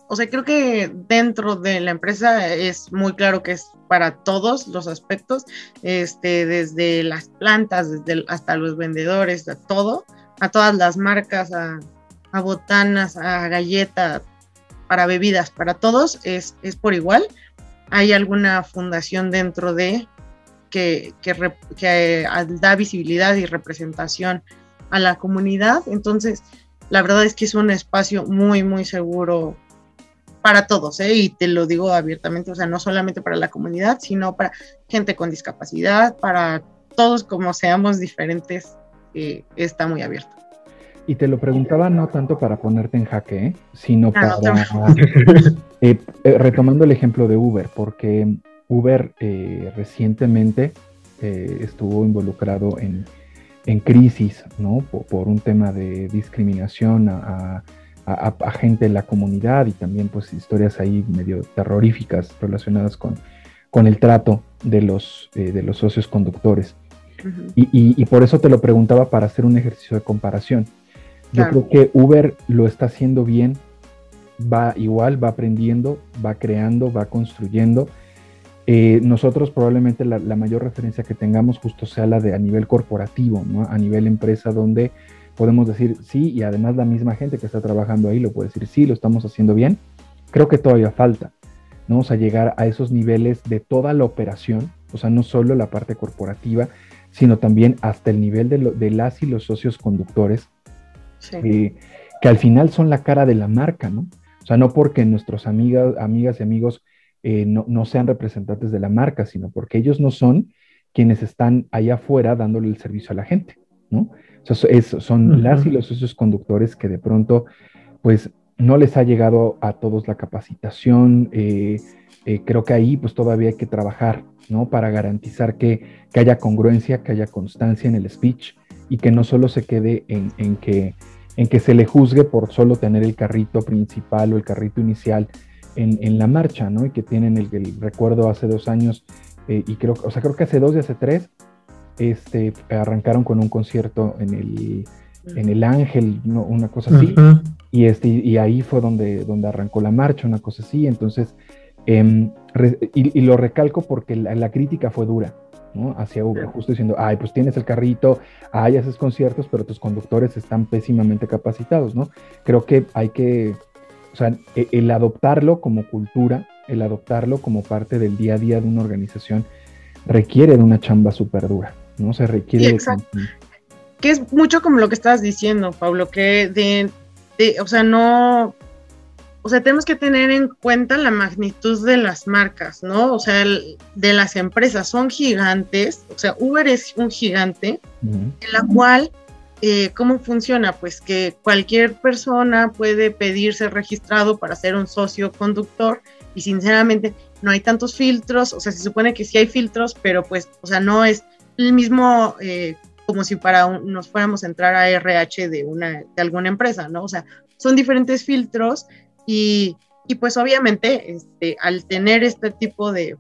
o sea, creo que dentro de la empresa es muy claro que es para todos los aspectos, este, desde las plantas, desde hasta los vendedores, a todo, a todas las marcas, a, botanas, a galletas, para bebidas, para todos es, es por igual. Hay alguna fundación dentro de que, que, da visibilidad y representación a la comunidad. Entonces, la verdad es que es un espacio muy, muy seguro para todos, ¿eh? y te lo digo abiertamente, o sea, no solamente para la comunidad, sino para gente con discapacidad, para todos como seamos diferentes, está muy abierto. Y te lo preguntaba no tanto para ponerte en jaque, ¿eh? sino ah, para, [LAUGHS] eh, eh, retomando el ejemplo de Uber, porque Uber recientemente estuvo involucrado en, crisis, ¿no? Por, un tema de discriminación a, gente en la comunidad y también pues historias ahí medio terroríficas relacionadas con, con el trato de los, de los socios conductores. Y, por eso te lo preguntaba para hacer un ejercicio de comparación. Yo creo que Uber lo está haciendo bien, va igual, va aprendiendo, va creando, va construyendo. Eh, nosotros probablemente la, mayor referencia que tengamos justo sea la de a nivel corporativo, ¿no? a nivel empresa, donde podemos decir sí, y además la misma gente que está trabajando ahí lo puede decir sí, lo estamos haciendo bien. Creo que todavía falta, ¿no? O sea, llegar a esos niveles de toda la operación, o sea, no solo la parte corporativa, sino también hasta el nivel de, de las y los socios conductores, eh, que al final son la cara de la marca, ¿no? O sea, no porque nuestros amigas, amigas y amigos eh, no, sean representantes de la marca, sino porque ellos no son quienes están allá afuera dándole el servicio a la gente, ¿no? O sea, son las y los socios conductores que de pronto, pues, no les ha llegado a todos la capacitación. Eh, creo que ahí, pues, todavía hay que trabajar, ¿no? Para garantizar que, que haya congruencia, que haya constancia en el speech y que no solo se quede en, en que en que se le juzgue por solo tener el carrito principal o el carrito inicial en, la marcha, ¿no? Y que tienen el, recuerdo hace dos años, eh, y creo, o sea, creo que hace dos y hace tres, este, arrancaron con un concierto en el, en el Ángel, una cosa así, y, este, y ahí fue donde, donde arrancó la marcha, una cosa así, entonces, em, y, lo recalco porque la crítica fue dura, Hacia Uber, justo diciendo, ay, pues tienes el carrito, ay, haces conciertos, pero tus conductores están pésimamente capacitados, ¿no? Creo que hay que, o sea, e, el adoptarlo como cultura, el adoptarlo como parte del día a día de una organización, requiere de una chamba súper dura, ¿no? Se requiere de... Que es mucho como lo que estabas diciendo, Pablo, que de, de, o sea, no, o sea, tenemos que tener en cuenta la magnitud de las marcas, ¿no? O sea, de las empresas, son gigantes, o sea, Uber es un gigante, en la cual, eh, ¿cómo funciona? Pues que cualquier persona puede pedirse registrado para ser un socio conductor y sinceramente no hay tantos filtros, o sea, se supone que sí hay filtros, pero pues, o sea, no es el mismo... Eh, como si para nos fuéramos a entrar a RH de una de alguna empresa, ¿no? O sea, son diferentes filtros y, pues obviamente este, al tener este tipo de,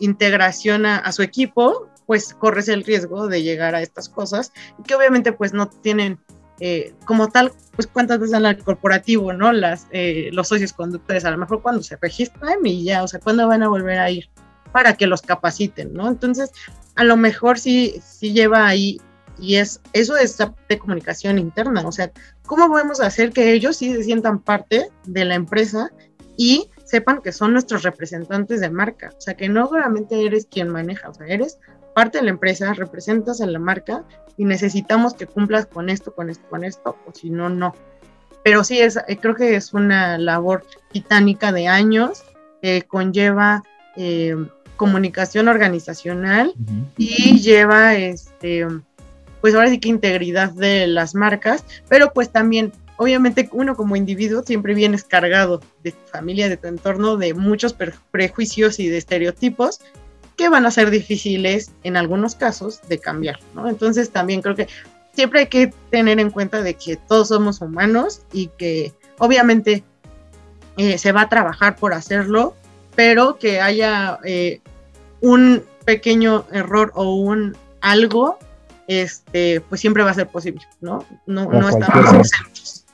integración a, su equipo, pues corres el riesgo de llegar a estas cosas y que obviamente pues no tienen eh, como tal, pues cuántas veces el corporativo, ¿no? Las, eh, los socios conductores, a lo mejor cuando se registran y ya, o sea, cuándo van a volver a ir para que los capaciten, ¿no? Entonces, a lo mejor sí, sí lleva ahí y es, eso es de comunicación interna, o sea, ¿cómo podemos hacer que ellos sí se sientan parte de la empresa y sepan que son nuestros representantes de marca? O sea, que no solamente eres quien maneja, o sea, eres parte de la empresa, representas a la marca y necesitamos que cumplas con esto, con esto, con esto, o si no, no. Pero sí, es, eh, creo que es una labor titánica de años, que conlleva eh, comunicación organizacional y lleva este pues ahora sí que integridad de las marcas, pero pues también obviamente uno como individuo siempre vienes cargado de tu familia, de tu entorno, de muchos prejuicios y de estereotipos que van a ser difíciles en algunos casos de cambiar, ¿no? Entonces también creo que siempre hay que tener en cuenta de que todos somos humanos y que obviamente eh, se va a trabajar por hacerlo, pero que haya eh, un pequeño error o un algo este, pues siempre va a ser posible, ¿no? No, no estamos exentos.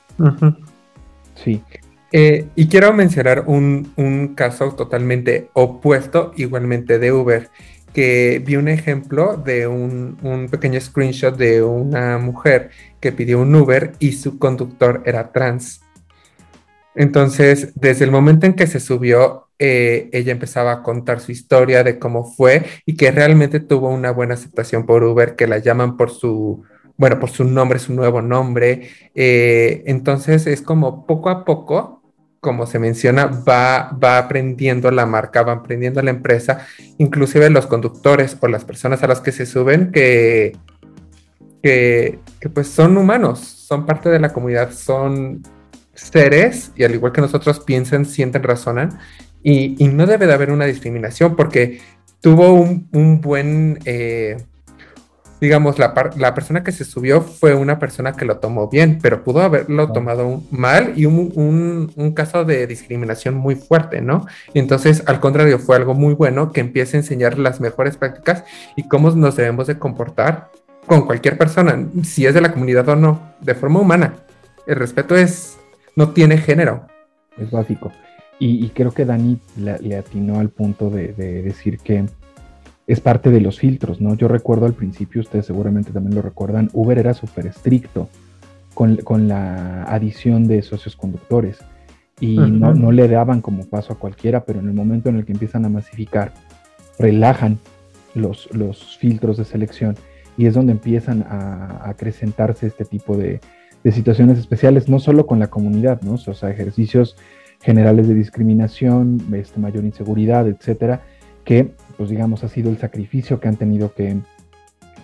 Sí. Eh, y quiero mencionar un, caso totalmente opuesto, igualmente de Uber, que vi un ejemplo de un, un, pequeño screenshot de una mujer que pidió un Uber y su conductor era trans. Entonces, desde el momento en que se subió, eh, ella empezaba a contar su historia de cómo fue y que realmente tuvo una buena aceptación por Uber, que la llaman por su, bueno, por su nombre, su nuevo nombre. Eh, entonces es como poco a poco, como se menciona, va, va aprendiendo la marca, va aprendiendo la empresa, inclusive los conductores o las personas a las que se suben, que que, pues son humanos, son parte de la comunidad, son seres y al igual que nosotros piensan, sienten, razonan y, no debe de haber una discriminación porque tuvo un, buen, eh, digamos, la, la, persona que se subió fue una persona que lo tomó bien, pero pudo haberlo tomado mal y un, un, caso de discriminación muy fuerte, ¿no? Y entonces, al contrario, fue algo muy bueno que empiece a enseñar las mejores prácticas y cómo nos debemos de comportar con cualquier persona, si es de la comunidad o no, de forma humana. El respeto es, no tiene género. Es básico. Y, creo que Dani le, atinó al punto de, decir que es parte de los filtros, ¿no? Yo recuerdo al principio, ustedes seguramente también lo recuerdan, Uber era súper estricto con, la adición de socios conductores y no, no, le daban como paso a cualquiera, pero en el momento en el que empiezan a masificar, relajan los, los filtros de selección y es donde empiezan a, acrecentarse este tipo de, situaciones especiales, no solo con la comunidad, ¿no? O sea, ejercicios generales de discriminación, este, mayor inseguridad, etcétera, que, pues digamos, ha sido el sacrificio que han tenido que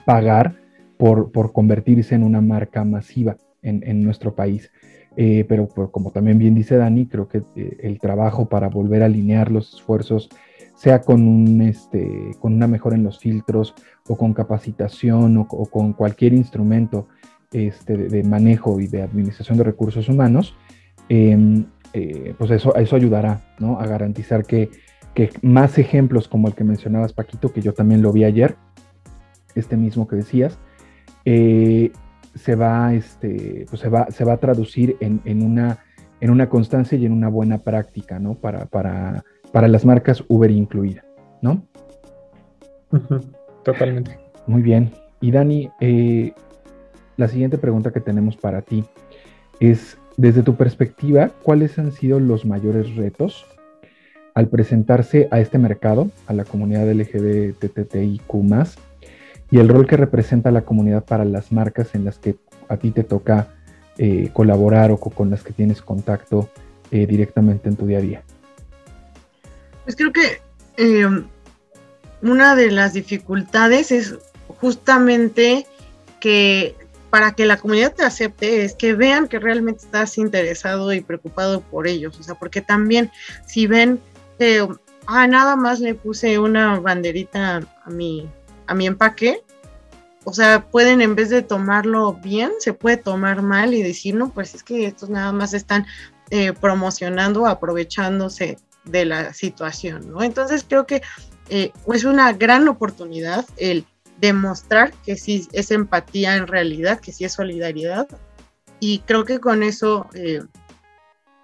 pagar por, por convertirse en una marca masiva en, nuestro país. Eh, pero pues, como también bien dice Dani, creo que eh, el trabajo para volver a alinear los esfuerzos, sea con, un, este, con una mejora en los filtros o con capacitación o, con cualquier instrumento este, de, manejo y de administración de recursos humanos, em, eh, pues eso, eso ayudará ¿no? a garantizar que, que, más ejemplos como el que mencionabas, Paquito, que yo también lo vi ayer, este mismo que decías, eh, se, va, este, pues se, va, se va a traducir en, en, una, en una constancia y en una buena práctica ¿no? para, para, para las marcas Uber incluida. ¿no? Totalmente. Muy bien. Y Dani, eh, la siguiente pregunta que tenemos para ti es, desde tu perspectiva, ¿cuáles han sido los mayores retos al presentarse a este mercado, a la comunidad LGBTTIQ y el rol que representa la comunidad para las marcas en las que a ti te toca eh, colaborar o con las que tienes contacto eh, directamente en tu día a día? Pues creo que una de las dificultades es justamente que para que la comunidad te acepte es que vean que realmente estás interesado y preocupado por ellos, o sea, porque también si ven que ah, nada más le puse una banderita a mi a mi empaque, o sea, pueden en vez de tomarlo bien, se puede tomar mal y decir, no, pues es que estos nada más están eh, promocionando, aprovechándose de la situación, ¿no? Entonces creo que eh, es una gran oportunidad el demostrar que sí es empatía en realidad, que sí es solidaridad. Y creo que con eso, eh,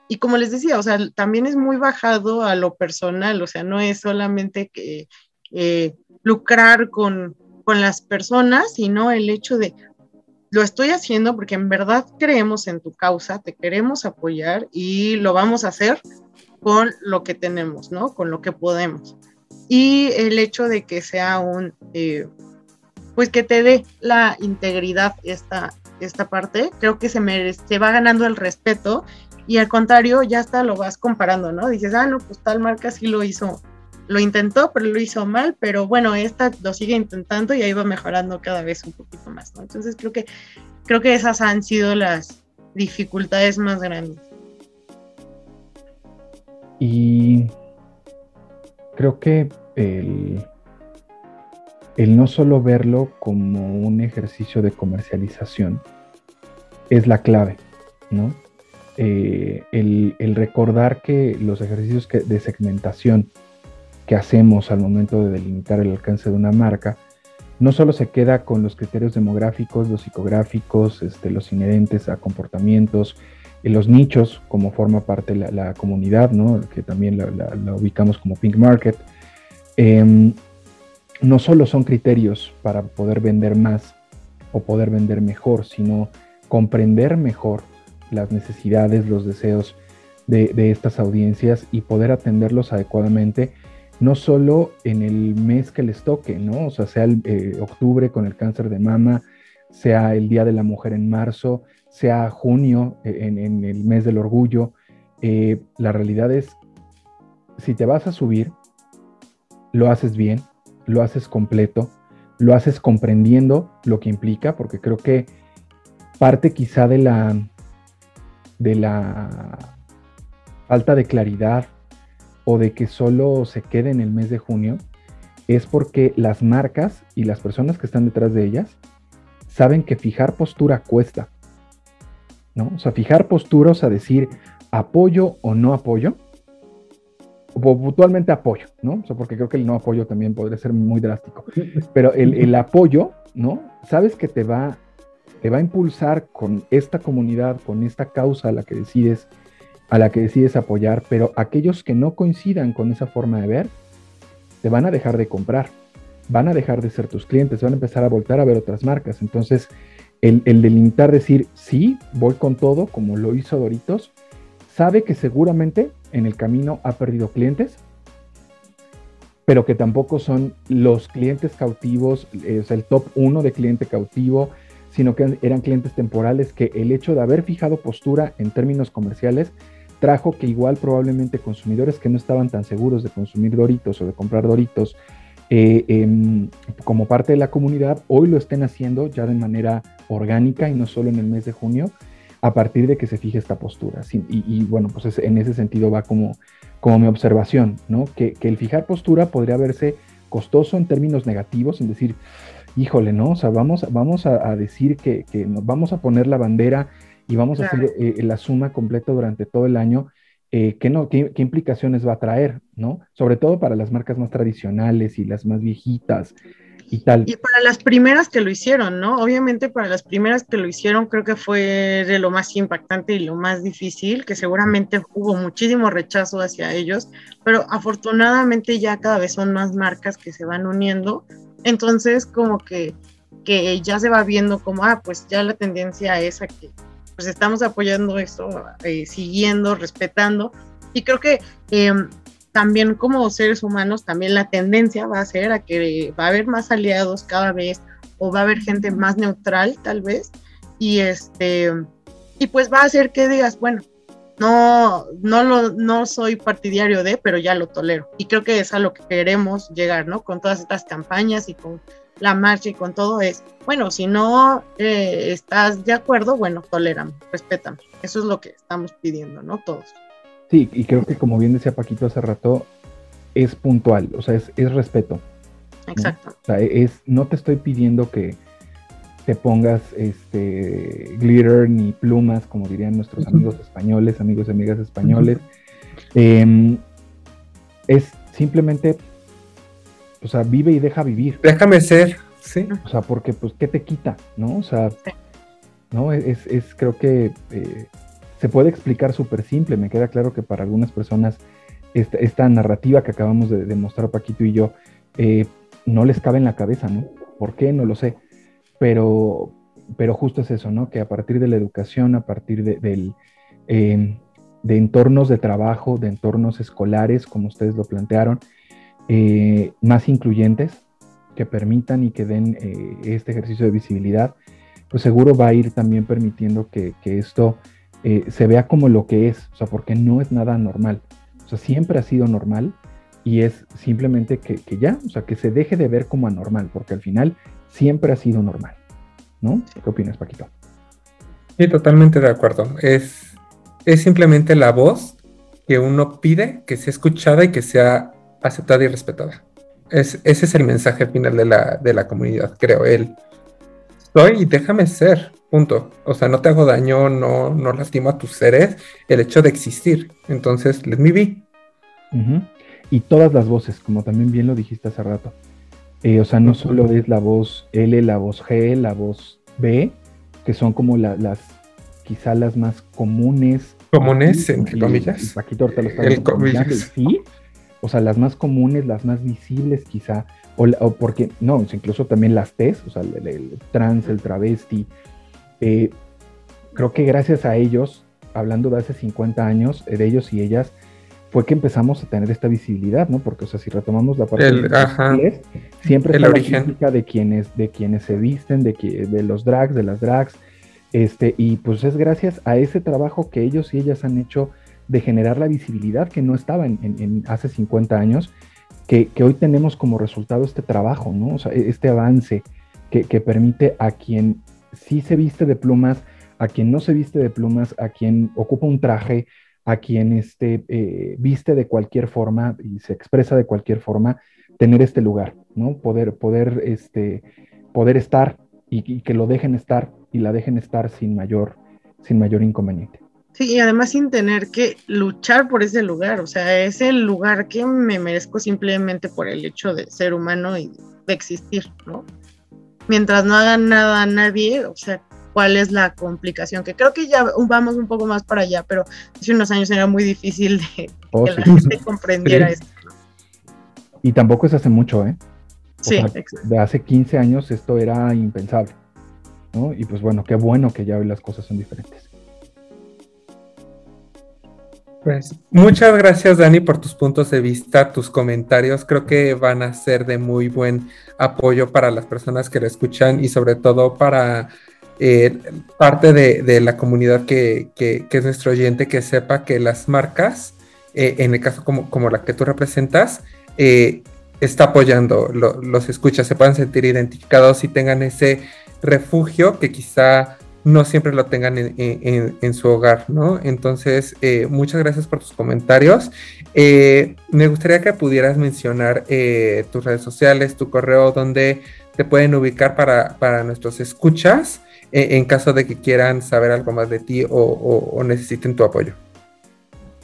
y como les decía, o sea, también es muy bajado a lo personal, o sea, no es solamente que eh, lucrar con, con las personas, sino el hecho de, lo estoy haciendo porque en verdad creemos en tu causa, te queremos apoyar y lo vamos a hacer con lo que tenemos, ¿no? Con lo que podemos y el hecho de que sea un, eh, pues que te dé la integridad esta, esta parte, creo que se, merece, se va ganando el respeto y al contrario, ya hasta lo vas comparando, ¿no? Dices, ah, no, pues tal marca sí lo hizo, lo intentó, pero lo hizo mal, pero bueno, esta lo sigue intentando y ahí va mejorando cada vez un poquito más, ¿no? Entonces creo que, creo que esas han sido las dificultades más grandes. Y creo que el, no solo verlo como un ejercicio de comercialización es la clave, ¿no? Eh, el, recordar que los ejercicios de segmentación que hacemos al momento de delimitar el alcance de una marca, no solo se queda con los criterios demográficos, los psicográficos, este, los inherentes a comportamientos, los nichos, como forma parte de la, comunidad, ¿no? que también la, ubicamos como Pink Market, em, no solo son criterios para poder vender más o poder vender mejor, sino comprender mejor las necesidades, los deseos de, estas audiencias y poder atenderlos adecuadamente, no solo en el mes que les toque, ¿no? O sea, sea el, eh, octubre con el cáncer de mama, sea el Día de la Mujer en marzo, sea junio, eh, en, el mes del orgullo. Eh, la realidad es, si te vas a subir, lo haces bien, lo haces completo, lo haces comprendiendo lo que implica, porque creo que parte quizá de la, de la falta de claridad o de que solo se quede en el mes de junio es porque las marcas y las personas que están detrás de ellas saben que fijar postura cuesta. ¿no? O sea, fijar posturas a decir apoyo o no apoyo, o puntualmente apoyo, ¿no? Porque creo que el no apoyo también podría ser muy drástico. Pero el, el apoyo, ¿no? Sabes que te va, te va a impulsar con esta comunidad, con esta causa a la que decides, a la que decides apoyar, pero aquellos que no coincidan con esa forma de ver, te van a dejar de comprar, van a dejar de ser tus clientes, van a empezar a voltar a ver otras marcas. Entonces, el, el delimitar, decir, sí, voy con todo, como lo hizo Doritos, sabe que seguramente en el camino ha perdido clientes, pero que tampoco son los clientes cautivos, es el top uno de cliente cautivo, sino que eran clientes temporales que el hecho de haber fijado postura en términos comerciales trajo que igual probablemente consumidores que no estaban tan seguros de consumir Doritos o de comprar Doritos eh, em, como parte de la comunidad, hoy lo estén haciendo ya de manera orgánica y no solo en el mes de junio, a partir de que se fije esta postura. y, bueno, pues en ese sentido va como, como mi observación, ¿no? Que, el fijar postura podría verse costoso en términos negativos, en decir, híjole, ¿no? O sea, vamos, vamos a, decir que, que, nos vamos a poner la bandera y vamos a hacer eh, la suma completa durante todo el año, eh, ¿qué, no, qué, implicaciones va a traer, ¿no? Sobre todo para las marcas más tradicionales y las más viejitas y para las primeras que lo hicieron, ¿no? Obviamente para las primeras que lo hicieron creo que fue de lo más impactante y lo más difícil, que seguramente hubo muchísimo rechazo hacia ellos, pero afortunadamente ya cada vez son más marcas que se van uniendo, entonces como que, que ya se va viendo como, ah, pues ya la tendencia es a que pues estamos apoyando esto, eh, siguiendo, respetando. Y creo que em, también como seres humanos, también la tendencia va a ser a que va a haber más aliados cada vez o va a haber gente más neutral tal vez. Y este y pues va a hacer que digas, bueno, no, no, lo, no soy partidario de, pero ya lo tolero. Y creo que es a lo que queremos llegar, ¿no? Con todas estas campañas y con la marcha y con todo es, bueno, si no eh, estás de acuerdo, bueno, tolérame, respétame. Eso es lo que estamos pidiendo, ¿no? Todos. Sí, y creo que como bien decía Paquito hace rato, es puntual, o sea, es, respeto. Exacto. O sea, es, no te estoy pidiendo que te pongas este glitter ni plumas, como dirían nuestros amigos españoles, amigos y amigas españoles. Em, es simplemente o sea, vive y deja vivir. Déjame ser, sí. O sea, porque, pues, ¿qué te quita? ¿No? O sea, ¿no? Es, es creo que eh, se puede explicar súper simple. Me queda claro que para algunas personas esta, narrativa que acabamos de, demostrar Paquito y yo eh, no les cabe en la cabeza, ¿no? ¿Por qué? No lo sé. Pero, pero justo es eso, ¿no? Que a partir de la educación, a partir de, del, eh, de entornos de trabajo, de entornos escolares, como ustedes lo plantearon, eh, más incluyentes que permitan y que den eh, este ejercicio de visibilidad, pues seguro va a ir también permitiendo que, esto eh, se vea como lo que es, o sea, porque no es nada normal, o sea, siempre ha sido normal y es simplemente que, ya, o sea, que se deje de ver como anormal, porque al final siempre ha sido normal, ¿no? ¿Qué opinas, Paquito? Sí, totalmente de acuerdo. Es, es simplemente la voz que uno pide que sea escuchada y que sea aceptada y respetada. Es, ese es el mensaje final de la, de la comunidad, creo. él. Soy y déjame ser, punto. O sea, no te hago daño, no, no lastimo a tus seres, el hecho de existir. Entonces, let me be. Y todas las voces, como también bien lo dijiste hace rato. Eh, o sea, no solo es la voz L, la voz G, la voz B, que son como las, quizá las más comunes. Comunes, entre comillas. Paquito ahorita lo está sí, o sea, las más comunes, las más visibles quizá, o, porque, no, incluso también las T's, o sea, el, trans, el travesti, eh, creo que gracias a ellos, hablando de hace 50 años, eh, de ellos y ellas, fue que empezamos a tener esta visibilidad, ¿no? Porque, o sea, si retomamos la parte de siempre está la crítica de quienes, de quienes se visten, de, de los drags, de las drags, este, y pues es gracias a ese trabajo que ellos y ellas han hecho de generar la visibilidad que no estaba en, hace 50 años, que, hoy tenemos como resultado este trabajo, ¿no? O sea, e, este avance que, permite a quien sí se viste de plumas, a quien no se viste de plumas, a quien ocupa un traje, a quien este, eh, viste de cualquier forma y se expresa de cualquier forma, tener este lugar, ¿no? Poder, poder, este, poder estar y, que lo dejen estar y la dejen estar sin mayor, sin mayor inconveniente. Sí, y además sin tener que luchar por ese lugar, o sea, es el lugar que me merezco simplemente por el hecho de ser humano y de existir, ¿no? Mientras no hagan nada a nadie, o sea, ¿cuál es la complicación? Que creo que ya vamos un poco más para allá, pero hace unos años era muy difícil de oh, que la gente [LAUGHS] comprendiera esto. Y tampoco es hace mucho, ¿eh? sí, de hace 15 años esto era impensable, ¿no? Y pues bueno, qué bueno que ya hoy las cosas son diferentes. Pues muchas gracias Dani por tus puntos de vista, tus comentarios. Creo que van a ser de muy buen apoyo para las personas que lo escuchan y sobre todo para eh, parte de, la comunidad que, es nuestro oyente que sepa que las marcas, eh, en el caso como, como, la que tú representas, eh, está apoyando, los escuchas, se puedan sentir identificados y tengan ese refugio que quizá no siempre lo tengan en, su hogar, ¿no? Entonces, eh, muchas gracias por tus comentarios. Eh, me gustaría que pudieras mencionar eh, tus redes sociales, tu correo, donde te pueden ubicar para, nuestros escuchas en caso de que quieran saber algo más de ti o, necesiten tu apoyo.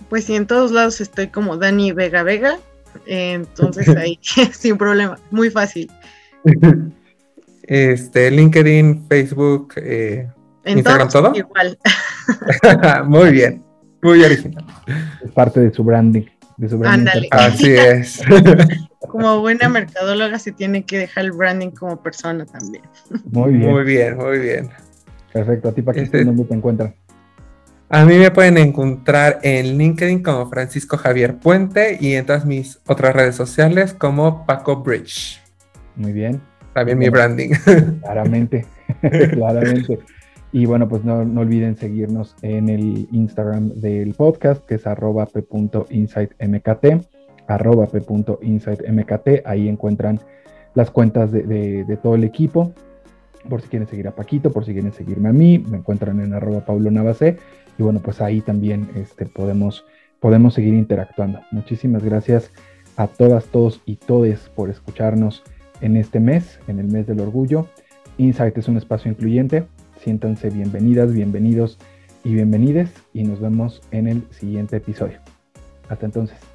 Pues sí, en todos lados estoy como Dani Vega Vega, entonces [LAUGHS] ahí [LAUGHS] sin problema, muy fácil. [LAUGHS] Este, LinkedIn, Facebook, Instagram todo. Igual. [LAUGHS] muy bien, muy original. Es parte de su branding. De su branding Así es. [LAUGHS] como buena mercadóloga se tiene que dejar el branding como persona también. Muy bien. Muy bien, muy bien. Perfecto. ¿A ti, para este, dónde te encuentran? A mí me pueden encontrar en LinkedIn como Francisco Javier Puente y en todas mis otras redes sociales como Paco Bridge. Muy bien. También mi branding. [LAUGHS] Claramente, claramente. Y bueno, pues no, olviden seguirnos en el Instagram del podcast, que es arroba p.insightmkt, p.insightmkt. Ahí encuentran las cuentas de, todo el equipo. Por si quieren seguir a Paquito, por si quieren seguirme a mí, me encuentran en arroba Paulo Navase. Y bueno, pues ahí también este, podemos, podemos seguir interactuando. Muchísimas gracias a todas, todos y todes por escucharnos en este mes, en el mes del orgullo. Insight es un espacio incluyente Siéntanse bienvenidas, bienvenidos y bienvenides y nos vemos en el siguiente episodio. Hasta entonces.